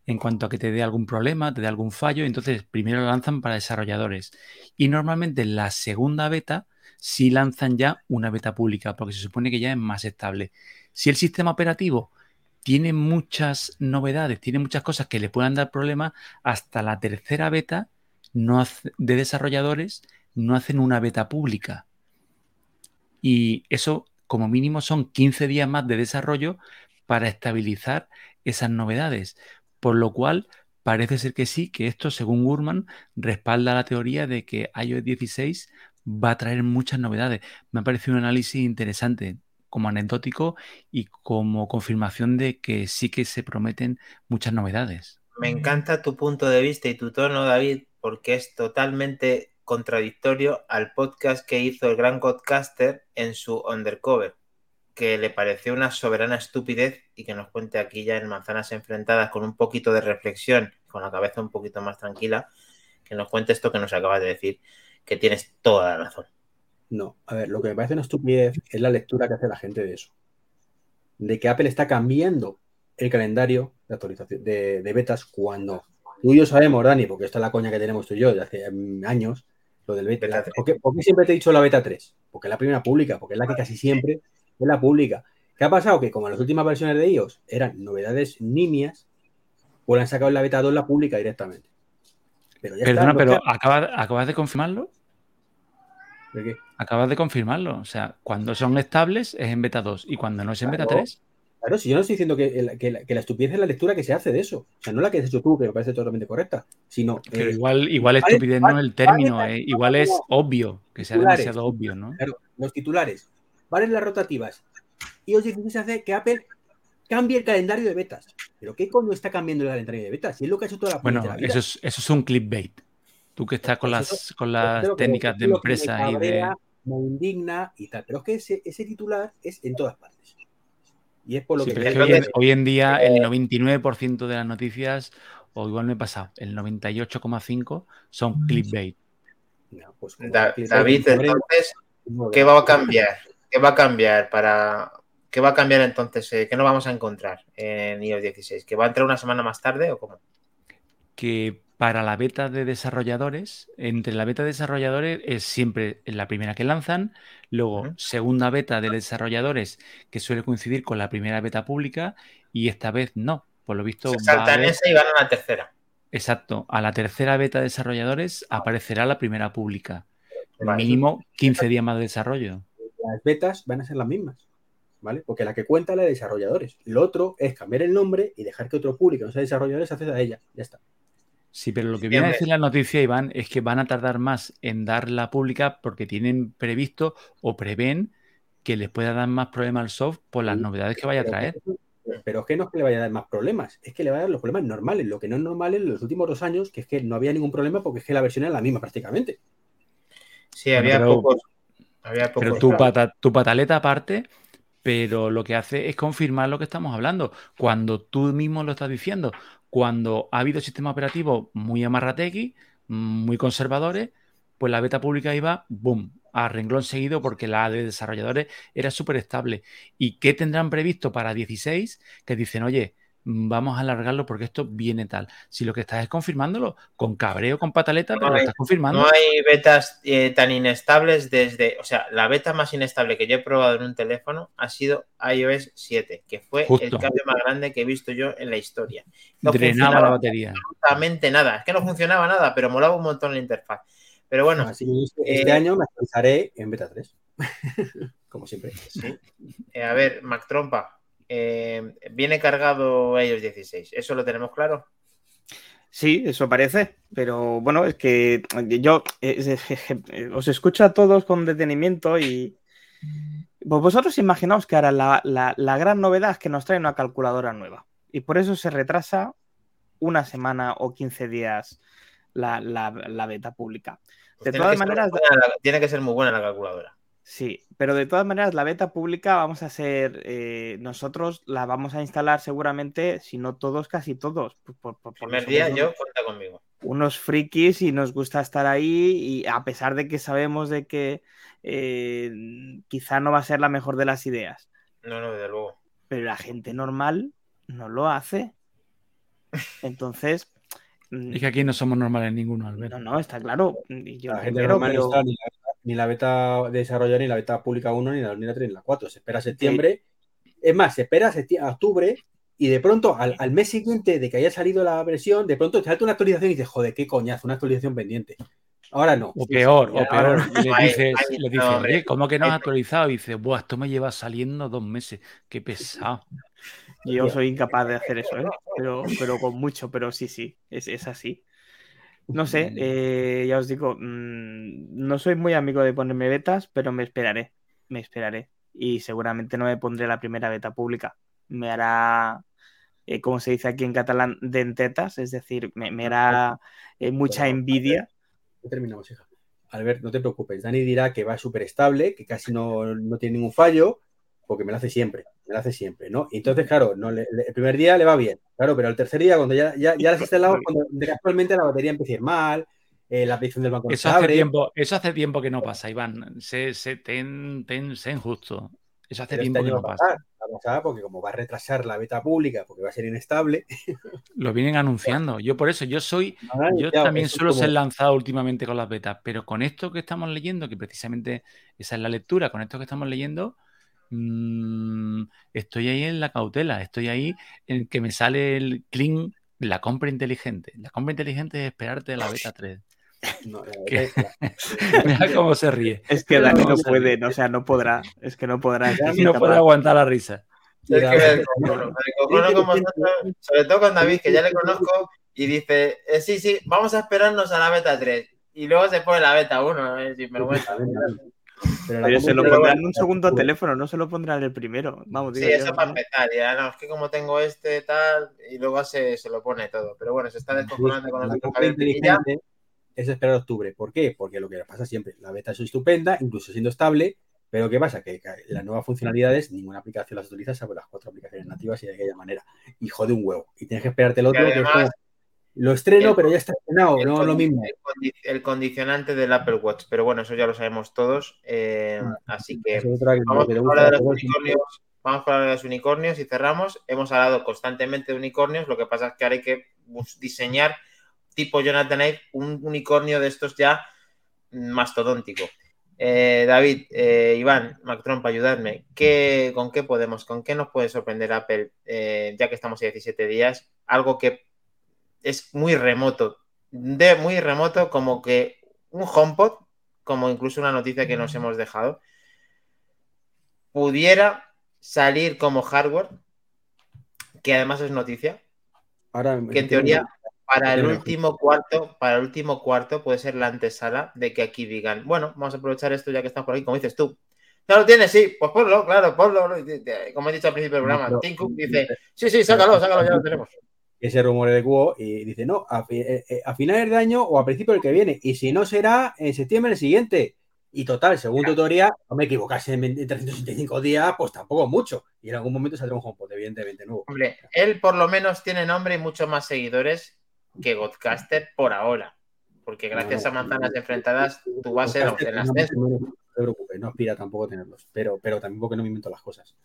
en cuanto a que te dé algún problema, te dé algún fallo, entonces primero la lanzan para desarrolladores. Y normalmente la segunda beta sí lanzan ya una beta pública, porque se supone que ya es más estable. Si el sistema operativo tiene muchas novedades, tiene muchas cosas que le puedan dar problemas, hasta la tercera beta no de desarrolladores no hacen una beta pública. Y eso, como mínimo, son 15 días más de desarrollo para estabilizar esas novedades. Por lo cual, parece ser que sí, que esto, según Gurman, respalda la teoría de que iOS 16 va a traer muchas novedades. Me ha parecido un análisis interesante como anecdótico y como confirmación de que sí que se prometen muchas novedades. Me encanta tu punto de vista y tu tono, David, porque es totalmente contradictorio al podcast que hizo el gran podcaster en su Undercover, que le pareció una soberana estupidez y que nos cuente aquí ya en Manzanas Enfrentadas con un poquito de reflexión, con la cabeza un poquito más tranquila, que nos cuente esto que nos acabas de decir, que tienes toda la razón. No, a ver, lo que me parece una estupidez es la lectura que hace la gente de eso. De que Apple está cambiando el calendario de actualización de, de betas cuando Tú y yo sabemos, Dani, porque esta es la coña que tenemos tú y yo de hace mm, años, lo del beta. ¿Por qué, siempre te he dicho la beta 3? Porque es la primera pública, porque es la que casi siempre es la pública. ¿Qué ha pasado? Que como en las últimas versiones de ellos eran novedades nimias, pues han sacado en la beta 2 la pública directamente. Pero Perdona, pero ¿acabas, de confirmarlo? ¿De qué? Acabas de confirmarlo. O sea, cuando son estables es en beta 2 y cuando no es en beta 3 Claro, si yo no estoy diciendo que, la, estupidez es la lectura que se hace de eso. O sea, no la que has hecho tú, que me parece totalmente correcta, sino. Pero igual, igual estupidez no es el término, eh, igual es obvio, que sea demasiado obvio, ¿no? Claro, los titulares, valen las rotativas. Y os se hace que Apple cambie el calendario de betas. ¿Pero qué coño está cambiando el calendario de betas? Si es lo que ha hecho toda la Bueno, Eso, es, eso es un clickbait. Tú que estás con las, con las técnicas de empresa y de. Me indigna y tal. Pero es que ese, ese titular es en todas partes. Y es por lo que, hoy, en, día el 99% de las noticias, o igual me he pasado, el 98,5% son mm. clickbait. Pues David, entonces, ¿qué va a cambiar? ¿Qué va a cambiar para... ¿Qué va a cambiar entonces? Eh, ¿Qué nos vamos a encontrar en iOS 16? ¿Que va a entrar una semana más tarde o cómo? Que para la beta de desarrolladores, entre la beta de desarrolladores es siempre la primera que lanzan, luego segunda beta de desarrolladores que suele coincidir con la primera beta pública y esta vez no, por lo visto. Se saltan esa y van a la tercera. Exacto, a la tercera beta de desarrolladores aparecerá la primera pública. Mínimo 15 días más de desarrollo. Las betas van a ser las mismas, ¿vale? Porque la que cuenta es la de desarrolladores. Lo otro es cambiar el nombre y dejar que otro público, no sea desarrolladores, acceda a ella. Ya está. Sí, pero lo que viene a decir la noticia, Iván, es que van a tardar más en dar la pública porque tienen previsto o prevén que les pueda dar más problemas al soft por las novedades que vaya a traer. pero es que no es que le vaya a dar más problemas, es que le va a dar los problemas normales, lo que no es normal en los últimos dos años, que es que no había ningún problema porque es que la versión era la misma prácticamente. Sí, había Pero- pocos. Había pocos. Pero tu, pata- tu pataleta aparte, pero lo que hace es confirmar lo que estamos hablando. Cuando tú mismo lo estás diciendo, cuando ha habido sistemas operativos muy amarrategui, muy conservadores, pues la beta pública iba, boom, a renglón seguido porque la de desarrolladores era súper estable. ¿Y qué tendrán previsto para 16? Que dicen, oye, vamos a alargarlo porque esto viene tal. Si lo que estás es confirmándolo, con cabreo, con pataleta, No pero lo estás confirmando. No hay betas eh, tan inestables desde. O sea, la beta más inestable que yo he probado en un teléfono ha sido iOS 7, que fue el cambio más grande que he visto yo en la historia. No Drenaba la funcionaba batería. absolutamente nada. Es que no funcionaba nada, pero molaba un montón la interfaz. Pero bueno, Así que este, este eh, año me actualizaré en beta 3. [LAUGHS] Como siempre. sí. Eh, a ver, Mac Trompa. Eh, viene cargado iOS 16. ¿Eso lo tenemos claro? Sí, eso parece, pero bueno, es que yo eh, eh, os escucho a todos con detenimiento y pues vosotros imaginaos que ahora la, la- la gran novedad es que nos trae una calculadora nueva y por eso se retrasa una semana o 15 días la, la- la beta pública. Pues De todas maneras, buena tiene que ser muy buena la calculadora. Sí, pero de todas maneras la beta pública vamos a ser, eh, nosotros la vamos a instalar seguramente, si no todos, casi todos. por- por- por- Primer día, unos- yo cuenta conmigo. unos frikis y nos gusta estar ahí y a pesar de que sabemos de que eh, quizá no va a ser la mejor de las ideas, No, no, desde luego. pero la gente normal no lo hace. [LAUGHS] Entonces, Es que aquí no somos normales ninguno, Albert. no, no, está claro. yo La gente normal no pero- está ni la, beta de desarrollador, ni la beta pública 1, ni la, ni la 3, ni la 4. Se espera a septiembre. Es más, se espera a, octubre y de pronto, al, al mes siguiente de que haya salido la versión, de pronto te salta una actualización y dices, joder, qué coñazo, una actualización pendiente. Ahora no. O peor, o peor. ahora Y le dices, ay, le no, dices, hombre. oye, ¿cómo que no has actualizado? Y dices, buah, esto me lleva saliendo dos meses. Qué pesado. yo soy incapaz de hacer eso, ¿eh? pero, pero con mucho, pero sí, sí, es, es así. No sé, [LAUGHS] eh, ya os digo, mm, no soy muy amigo de ponerme betas, pero me esperaré, me esperaré. Y seguramente no me pondré la primera beta pública. Me hará, eh, como se dice aquí en catalán, dentetas, es decir, me, me hará eh, mucha envidia. Ya terminamos, hija. Albert, no te preocupes. Dani dirá que va súper estable, que casi no, no tiene ningún fallo, porque me lo hace siempre. Me lo hace siempre, ¿no? Y entonces, claro, no le- le- el primer día le va bien. Claro, pero el tercer día, cuando ya, ya, ya las has instalado, cuando actualmente la batería empieza a ir mal, eh, la petición del banco Eso hace, tiempo, eso hace tiempo que no pasa, Iván. Se, se, ten, ten, sé justo. Eso hace pero este tiempo que año no pasa. pasar, va a pasar porque como va a retrasar la beta pública, porque va a ser inestable. [LAUGHS] Lo vienen anunciando. Yo por eso, yo soy, yo también suelo como- ser lanzado últimamente con las betas, pero con esto que estamos leyendo, que precisamente esa es la lectura, con esto que estamos leyendo, mm, estoy ahí en la cautela, estoy ahí en que me sale el clean, la compra inteligente. La compra inteligente es esperarte a la beta [LAUGHS] 3. no, la ¿Qué? beta- la- [LAUGHS] Mira [LAUGHS] cómo se ríe. Es que Dani no puede, no, o sea, no podrá, es que no podrá. es que es No puedo aguantar la risa. Es que me descojono, me descojono con vosotros, sobre todo con David, que ya le conozco, y dice, eh, sí, sí, vamos a esperarnos a la beta 3. Y luego se pone la beta 1, eh, sin vergüenza. Pero se lo compra- pondrá en un segundo teléfono, no se lo pondrá en el primero. Vamos, Sí, eso para empezar. Ya, no, es que como tengo este tal, y luego se, se lo pone todo. Pero bueno, se está descojonando con Pinilla. inteligente es esperar octubre. ¿Por qué? Porque lo que pasa siempre, la beta es estupenda, incluso siendo estable, pero ¿qué pasa? Que, que las nuevas funcionalidades, ninguna aplicación las utiliza, salvo las cuatro aplicaciones nativas y de aquella manera. Y jode un huevo. Y tienes que esperarte el otro, Y que es además, como, lo estreno, el- pero ya está estrenado, no lo mismo. El, condi- el condicionante del Apple Watch. Pero bueno, eso ya lo sabemos todos. eh, así que vamos gusta hablar de a los unicornios. Vamos con hablar de los unicornios y cerramos. Hemos hablado constantemente de unicornios. Lo que pasa es que ahora hay que diseñar, tipo Jonathan Ive, un unicornio de estos ya mastodóntico. Eh, David, eh, Iván, Mac Trump, ayudadme. ¿Qué, ¿Con qué podemos, con qué nos puede sorprender Apple, eh, ya que estamos a 17 días? Algo que es muy remoto, de muy remoto, como que un HomePod, como incluso una noticia que nos hemos dejado, pudiera salir como hardware, que además es noticia, Ahora, que en teoría para el último cuarto, para el último cuarto puede ser la antesala de que aquí digan, bueno, vamos a aprovechar esto ya que estamos por aquí, como dices tú, Ya lo tienes, sí, pues ponlo, claro, ponlo. Como he dicho al principio del programa, Tim Cook dice, sí, sí, sácalo, sácalo, ya lo tenemos. Ese rumor de cubo y dice, no, a, eh, eh, a finales de año o a principio del que viene. Y si no, será en septiembre el siguiente. Y total, según tu teoría, no me equivocarse en 20 365 días, pues tampoco mucho. Y en algún momento saldrá un HomePod, evidentemente, nuevo. Hombre, él por lo menos tiene nombre y muchos más seguidores que Godcaster por ahora. Porque gracias No, a manzanas no, enfrentadas, tú vas en no, ascenso. no, no te preocupes, no aspira tampoco a tenerlos. Pero, pero también porque no me invento las cosas.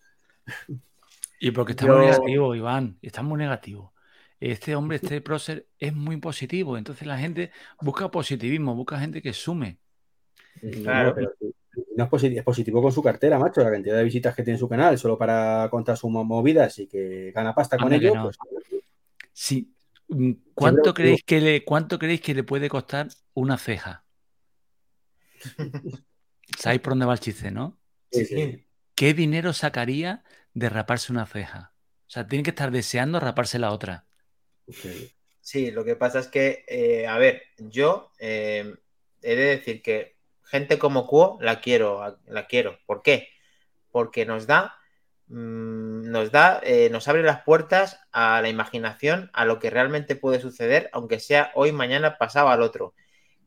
Y porque está Yo- muy negativo, Iván, está muy negativo. Este hombre, este prócer, es muy positivo. Entonces la gente busca positivismo, busca gente que sume. No, Claro. no, pero no es, posi- es positivo con su cartera, macho. La cantidad de visitas que tiene en su canal solo para contar sus mo- movidas y que gana pasta con ello. no. Pues, Sí. mm, ¿Cuánto, creéis que le, ¿Cuánto creéis que le puede costar una ceja? [LAUGHS] ¿Sabéis por dónde va el chiste, no? sí, sí. ¿Qué dinero sacaría de raparse una ceja? O sea, tiene que estar deseando raparse la otra. Sí. Sí, lo que pasa es que, eh, a ver, yo eh, he de decir que gente como Cuo la quiero, la quiero. ¿Por qué? Porque nos da, mm, nos da, eh, nos abre las puertas a la imaginación, a lo que realmente puede suceder, aunque sea hoy, mañana, pasado al otro.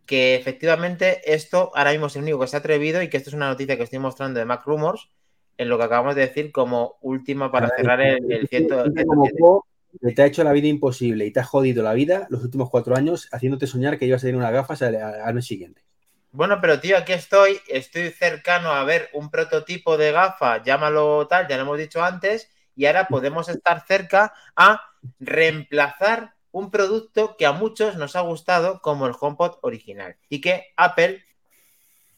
Que efectivamente esto ahora mismo es el único que se ha atrevido y que esto es una noticia que estoy mostrando de Mac Rumors, en lo que acabamos de decir como última para cerrar el, el ciento- Gente como 107. Cuo, te ha hecho la vida imposible y te ha jodido la vida los últimos cuatro años haciéndote soñar que ibas a tener unas gafas al, mes siguiente. Bueno, pero tío, aquí estoy, estoy cercano a ver un prototipo de gafa, llámalo tal, ya lo hemos dicho antes, y ahora podemos estar cerca a reemplazar un producto que a muchos nos ha gustado como el HomePod original y que Apple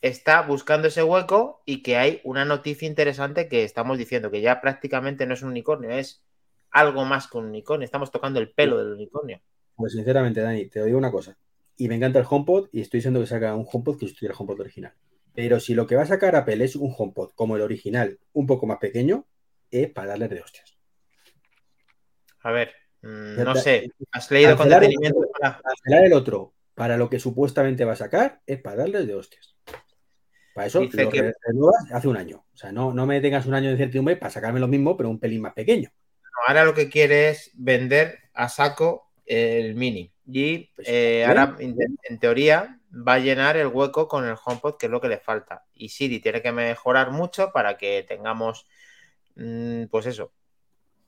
está buscando ese hueco y que hay una noticia interesante que estamos diciendo que ya prácticamente no es un unicornio, es algo más que un unicornio, estamos tocando el pelo del unicornio. Pues sinceramente, Dani, te digo una cosa. Y me encanta el HomePod y estoy diciendo que saca un HomePod que sustituya el HomePod original. Pero si lo que va a sacar Apple es un HomePod como el original, un poco más pequeño, es para darle de hostias. A ver, mm, no sé, has leído con Cancelar el- detenimiento para... Cancelar el otro para lo que supuestamente va a sacar es para darle de hostias. Para eso Dice lo que- hace un año. O sea, no, no me tengas un año de incertidumbre para sacarme lo mismo, pero un pelín más pequeño. Ahora lo que quiere es vender a saco el mini. Y Pues, eh, ahora, en, teoría, va a llenar el hueco con el HomePod, que es lo que le falta. Y Siri tiene que mejorar mucho para que tengamos, mm, pues eso,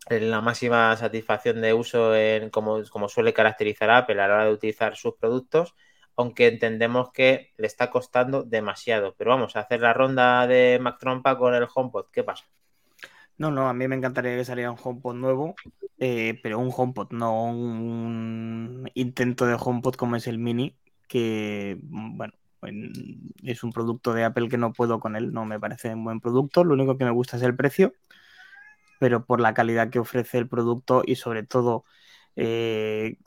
la máxima satisfacción de uso en, como, como suele caracterizar Apple a la hora de utilizar sus productos, aunque entendemos que le está costando demasiado. Pero vamos a hacer la ronda de Mac Trompa con el HomePod. ¿Qué pasa? No, no, a mí me encantaría que saliera un HomePod nuevo, eh, pero un HomePod, no un intento de HomePod como es el Mini, que, mm, bueno, en- es un producto de Apple que no puedo con él, no me parece un buen producto, lo único que me gusta es el precio, pero por la calidad que ofrece el producto y sobre todo eh,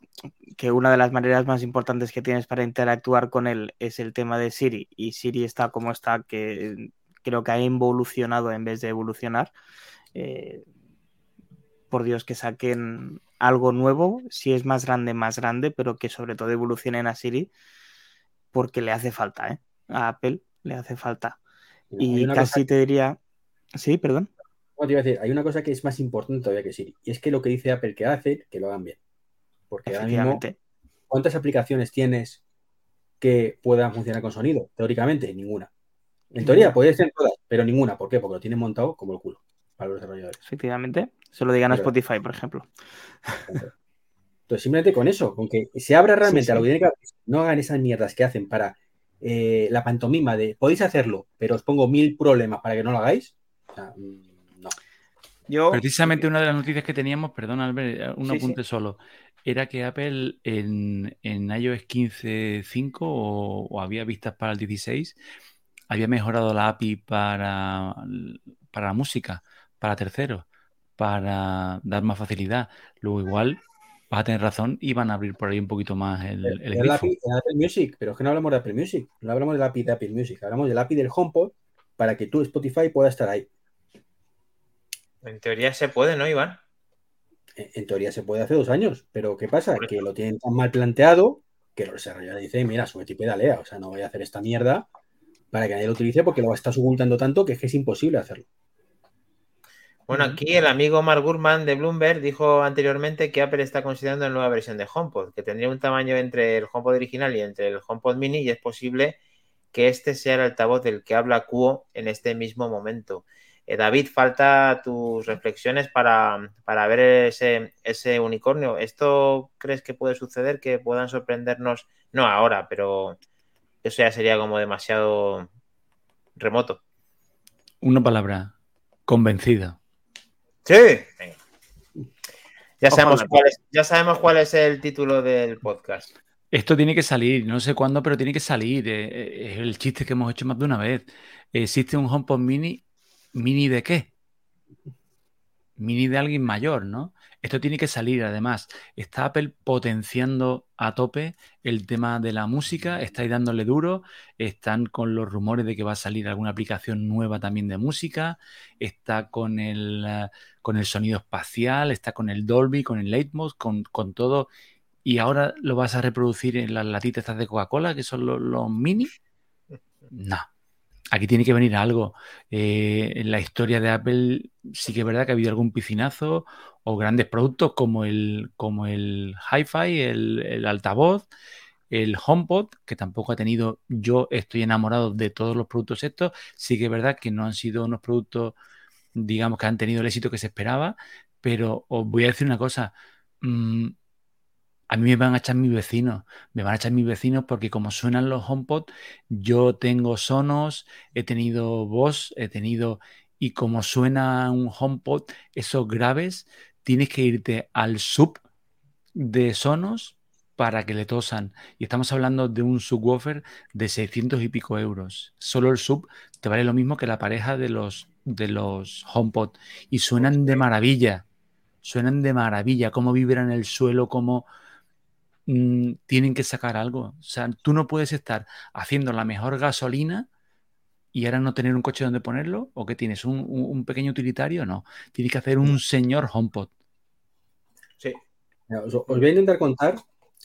que una de las maneras más importantes que tienes para interactuar con él es el tema de Siri, y Siri está como está, que creo que ha evolucionado en vez de evolucionar. Eh, por Dios, que saquen algo nuevo, si es más grande, más grande, pero que sobre todo evolucionen a Siri, porque le hace falta, ¿eh? A Apple le hace falta. Y casi te diría. Sí, perdón. ¿cómo te iba a decir? Hay una cosa que es más importante todavía que Siri. Y es que lo que dice Apple que hace, que lo hagan bien. Porque ahora mismo. ¿cuántas aplicaciones tienes que puedan funcionar con sonido? Teóricamente, ninguna. En teoría, puede ser todas, pero ninguna. ¿Por qué? Porque lo tienen montado como el culo para los desarrolladores. Efectivamente. Se lo digan a Spotify, por ejemplo. Entonces, simplemente con eso, con que se abra realmente Sí, a lo sí. que tiene que hacer, no hagan esas mierdas que hacen para eh, la pantomima de podéis hacerlo, pero os pongo mil problemas para que no lo hagáis. O sea, no. Yo. Precisamente una de las noticias que teníamos, perdón Albert, eh, un Sí, apunte solo, era que Apple en, en iOS 15.5 o, o había vistas para el 16, había mejorado la API para, para la música, para terceros, para dar más facilidad. Luego igual vas a tener razón y van a abrir por ahí un poquito más el, el El grifo. API, el Apple Music, pero es que no hablamos de Apple Music, no hablamos del API de Apple Music, hablamos del API del HomePod para que tú, Spotify, pueda estar ahí. En teoría se puede, ¿no, Iván? En, en teoría se puede hace dos años, pero ¿qué pasa? Que lo tienen tan mal planteado que los desarrolladores dicen, mira, sube y pedalea, o sea, no voy a hacer esta mierda para que nadie lo utilice porque lo estás ocultando tanto que es que es imposible hacerlo. Bueno, aquí el amigo Mark Gurman de Bloomberg dijo anteriormente que Apple está considerando una nueva versión de HomePod, que tendría un tamaño entre el HomePod original y entre el HomePod mini y es posible que este sea el altavoz del que habla Cuo en este mismo momento. Eh, David, falta tus reflexiones para, ver ese, ese, unicornio. ¿Esto crees que puede suceder? ¿Que puedan sorprendernos? No ahora, pero eso ya sería como demasiado remoto. Una palabra, convencido. Sí. Ya sabemos, cuál es, ya sabemos cuál es el título del podcast. Esto tiene que salir, no sé cuándo, pero tiene que salir. Eh, eh, es el chiste que hemos hecho más de una vez. Existe un HomePod mini. ¿Mini de qué? Mini de alguien mayor, ¿no? Esto tiene que salir, además. Está Apple potenciando a tope el tema de la música, estáis dándole duro, están con los rumores de que va a salir alguna aplicación nueva también de música, está con el, eh, con el sonido espacial, está con el Dolby, con el Leitmotiv, con, con todo. Y ahora lo vas a reproducir en las latitas de Coca-Cola, que son los, mini. No, aquí tiene que venir algo. Eh, en la historia de Apple sí que es verdad que ha habido algún piscinazo o grandes productos como el, como el Hi-Fi, el, altavoz, el HomePod, que tampoco ha tenido, yo estoy enamorado de todos los productos estos, sí que es verdad que no han sido unos productos, digamos, que han tenido el éxito que se esperaba, pero os voy a decir una cosa, mm, a mí me van a echar mis vecinos, me van a echar mis vecinos porque como suenan los HomePod, yo tengo Sonos, he tenido voz, he tenido y como suena un HomePod, esos graves, tienes que irte al sub de Sonos para que le tosan. Y estamos hablando de un subwoofer de 600 y pico euros. Solo el sub te vale lo mismo que la pareja de los, de los HomePod. Y suenan de maravilla. Suenan de maravilla. Cómo vibran el suelo, cómo mm, tienen que sacar algo. O sea, tú no puedes estar haciendo la mejor gasolina y ahora no tener un coche donde ponerlo? ¿O qué tienes? ¿Un, pequeño utilitario? No. Tienes que hacer un señor HomePod. Sí. Os, voy a intentar contar,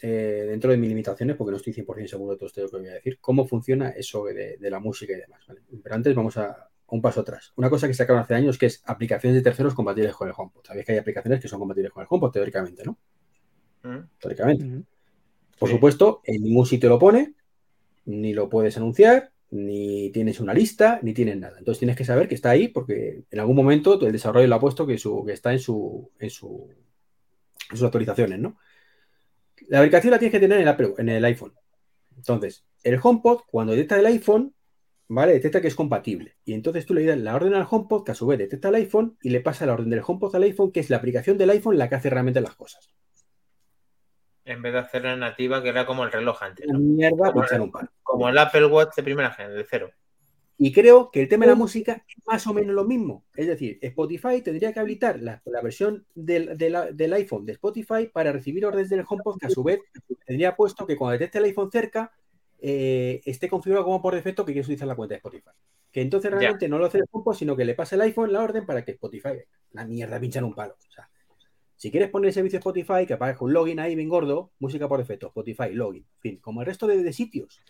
eh, dentro de mis limitaciones, porque no estoy 100% seguro de todo esto que voy a decir, cómo funciona eso de, la música y demás. Pero antes vamos a un paso atrás. Una cosa que sacaron hace años que es aplicaciones de terceros compatibles con el HomePod. Sabéis que hay aplicaciones que son compatibles con el HomePod, teóricamente, ¿no? Mm. Teóricamente. Por supuesto, en ningún sitio lo pone, ni lo puedes anunciar, ni tienes una lista, ni tienes nada. Entonces tienes que saber que está ahí porque en algún momento el desarrollo lo ha puesto que, su, que está en, su, en, su, sus actualizaciones, ¿no? La aplicación la tienes que tener en el, en el iPhone. Entonces, el HomePod, cuando detecta el iPhone, ¿vale? Detecta que es compatible. Y entonces tú le das la orden al HomePod, que a su vez detecta el iPhone, y le pasa la orden del HomePod al iPhone, que es la aplicación del iPhone la que hace realmente las cosas. En vez de hacerla nativa, que era como el reloj antes. Mierda, como, el, como el Apple Watch de primera generación, de cero. Y creo que el tema de la música es más o menos lo mismo. Es decir, Spotify tendría que habilitar la, versión del, del, iPhone de Spotify para recibir órdenes del HomePod, que a su vez tendría puesto que cuando detecte el iPhone cerca, eh, esté configurado como por defecto que quieres utilizar la cuenta de Spotify. Que entonces realmente no lo hace el HomePod, sino que le pasa el iPhone la orden para que Spotify, la mierda, pinchan un palo. O sea, si quieres poner el servicio Spotify, que aparezca un login ahí bien gordo, música por defecto, Spotify, login, en fin, como el resto de, sitios.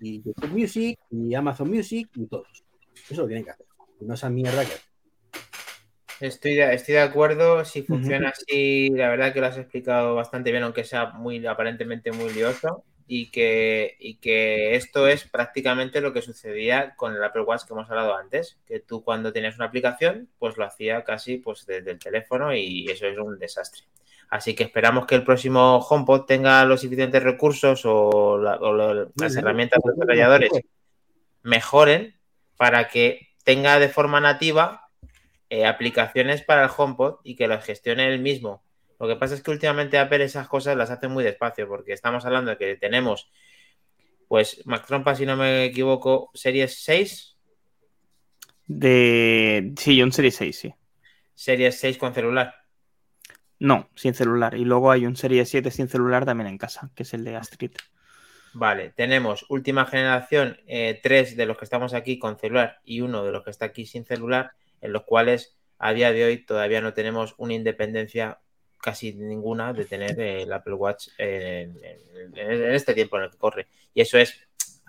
Y YouTube Music, y Amazon Music, y todos. Eso lo tienen que hacer. No esa mierda que Estoy de, estoy de acuerdo, si funciona así, la verdad que lo has explicado bastante bien, aunque sea muy aparentemente muy lioso y que, y que esto es prácticamente lo que sucedía con el Apple Watch que hemos hablado antes, que tú cuando tenías una aplicación, pues lo hacía casi pues desde el teléfono y eso es un desastre. Así que esperamos que el próximo HomePod tenga los suficientes recursos o, las herramientas de desarrolladores mejoren para que tenga de forma nativa eh, aplicaciones para el HomePod y que las gestione él mismo lo que pasa es que últimamente Apple esas cosas las hace muy despacio, porque estamos hablando de que tenemos, pues, Mac Trompa, si no me equivoco, Series 6. De. Sí, un Series 6, sí. Series 6 con celular. No, sin celular. Y luego hay un Series 7 sin celular también en casa, que es el de Astrid. Vale, tenemos última generación, eh, tres de los que estamos aquí con celular y uno de los que está aquí sin celular, en los cuales a día de hoy todavía no tenemos una independencia casi ninguna de tener el Apple Watch en, este tiempo en el que corre. Y eso es,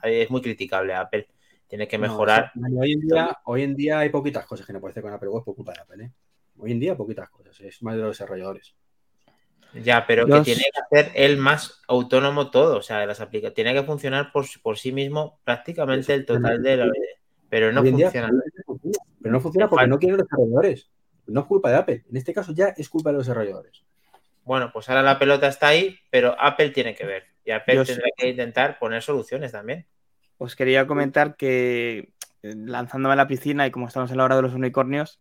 es muy criticable a Apple. Tiene que No, mejorar. hoy, en día, hoy en día hay poquitas cosas que no puede hacer con Apple Watch por culpa de Apple. ¿eh? Hoy en día poquitas cosas. Es más de los desarrolladores. Ya, pero Los- que tiene que hacer él más autónomo todo. O sea, las aplica tiene que funcionar por, por sí mismo prácticamente el total de la. Pero no día, funciona, Pero no funciona porque no quieren los desarrolladores. No es culpa de Apple. En este caso ya es culpa de los desarrolladores. Bueno, pues ahora la pelota está ahí, pero Apple tiene que ver. Y Apple Yo tendrá que intentar poner soluciones también. Os quería comentar que eh, lanzándome a la piscina y como estamos en la hora de los unicornios,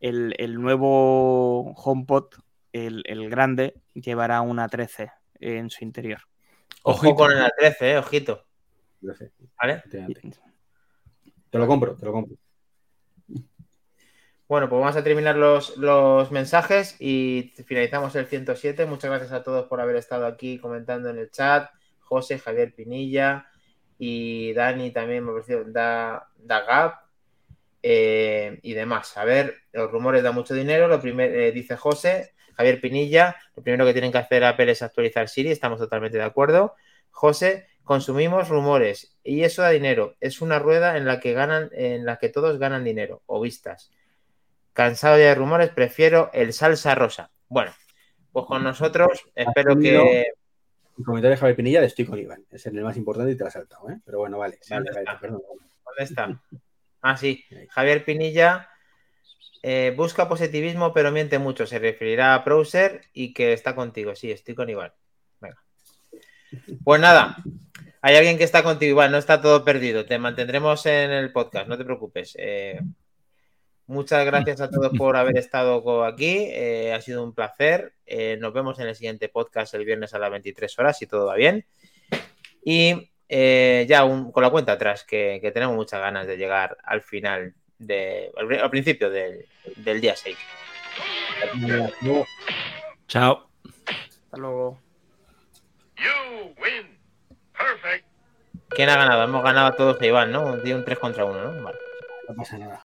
el, el nuevo HomePod, el, el grande, llevará una 13 en su interior. Ojo Ojito. con el A13, eh, ojito. ¿Vale? Te lo compro, te lo compro. Bueno, pues vamos a terminar los, los mensajes y finalizamos el 107. Muchas gracias a todos por haber estado aquí comentando en el chat. José, Javier Pinilla y Dani también me ha parecido da, Dagap eh, y demás. A ver, los rumores dan mucho dinero. Lo primero dice José, Javier Pinilla, lo primero que tienen que hacer Apple es actualizar Siri, estamos totalmente de acuerdo. José, consumimos rumores y eso da dinero. Es una rueda en la que ganan, en la que todos ganan dinero o vistas. Cansado ya de rumores, prefiero el salsa rosa. Bueno, pues con nosotros espero que. El comentario de Javier Pinilla de estoy con Iván. Es el más importante y te lo has saltado, ¿eh? Pero bueno, vale. Sí, Vale, vale, está. perdón. ¿Dónde está? [LAUGHS] Ah, sí. Javier Pinilla eh, busca positivismo, pero miente mucho. Se referirá a Browser y que está contigo. Sí, estoy con Iván. Venga. Pues nada, hay alguien que está contigo, Iván. No está todo perdido. Te mantendremos en el podcast, no te preocupes. Eh, muchas gracias a todos por haber [LAUGHS] estado aquí. Eh, ha sido un placer. Eh, nos vemos en el siguiente podcast el viernes a las 23 horas, si todo va bien. Y eh, ya un- con la cuenta atrás, que, que tenemos muchas ganas de llegar al final, de, al, pri- al principio del, del día 6. Luego, Chao. Hasta luego. You win. Perfect. ¿Quién ha ganado? Hemos ganado todos a Iván, ¿no? Un 3 contra 1, ¿no? Vale. no pasa nada.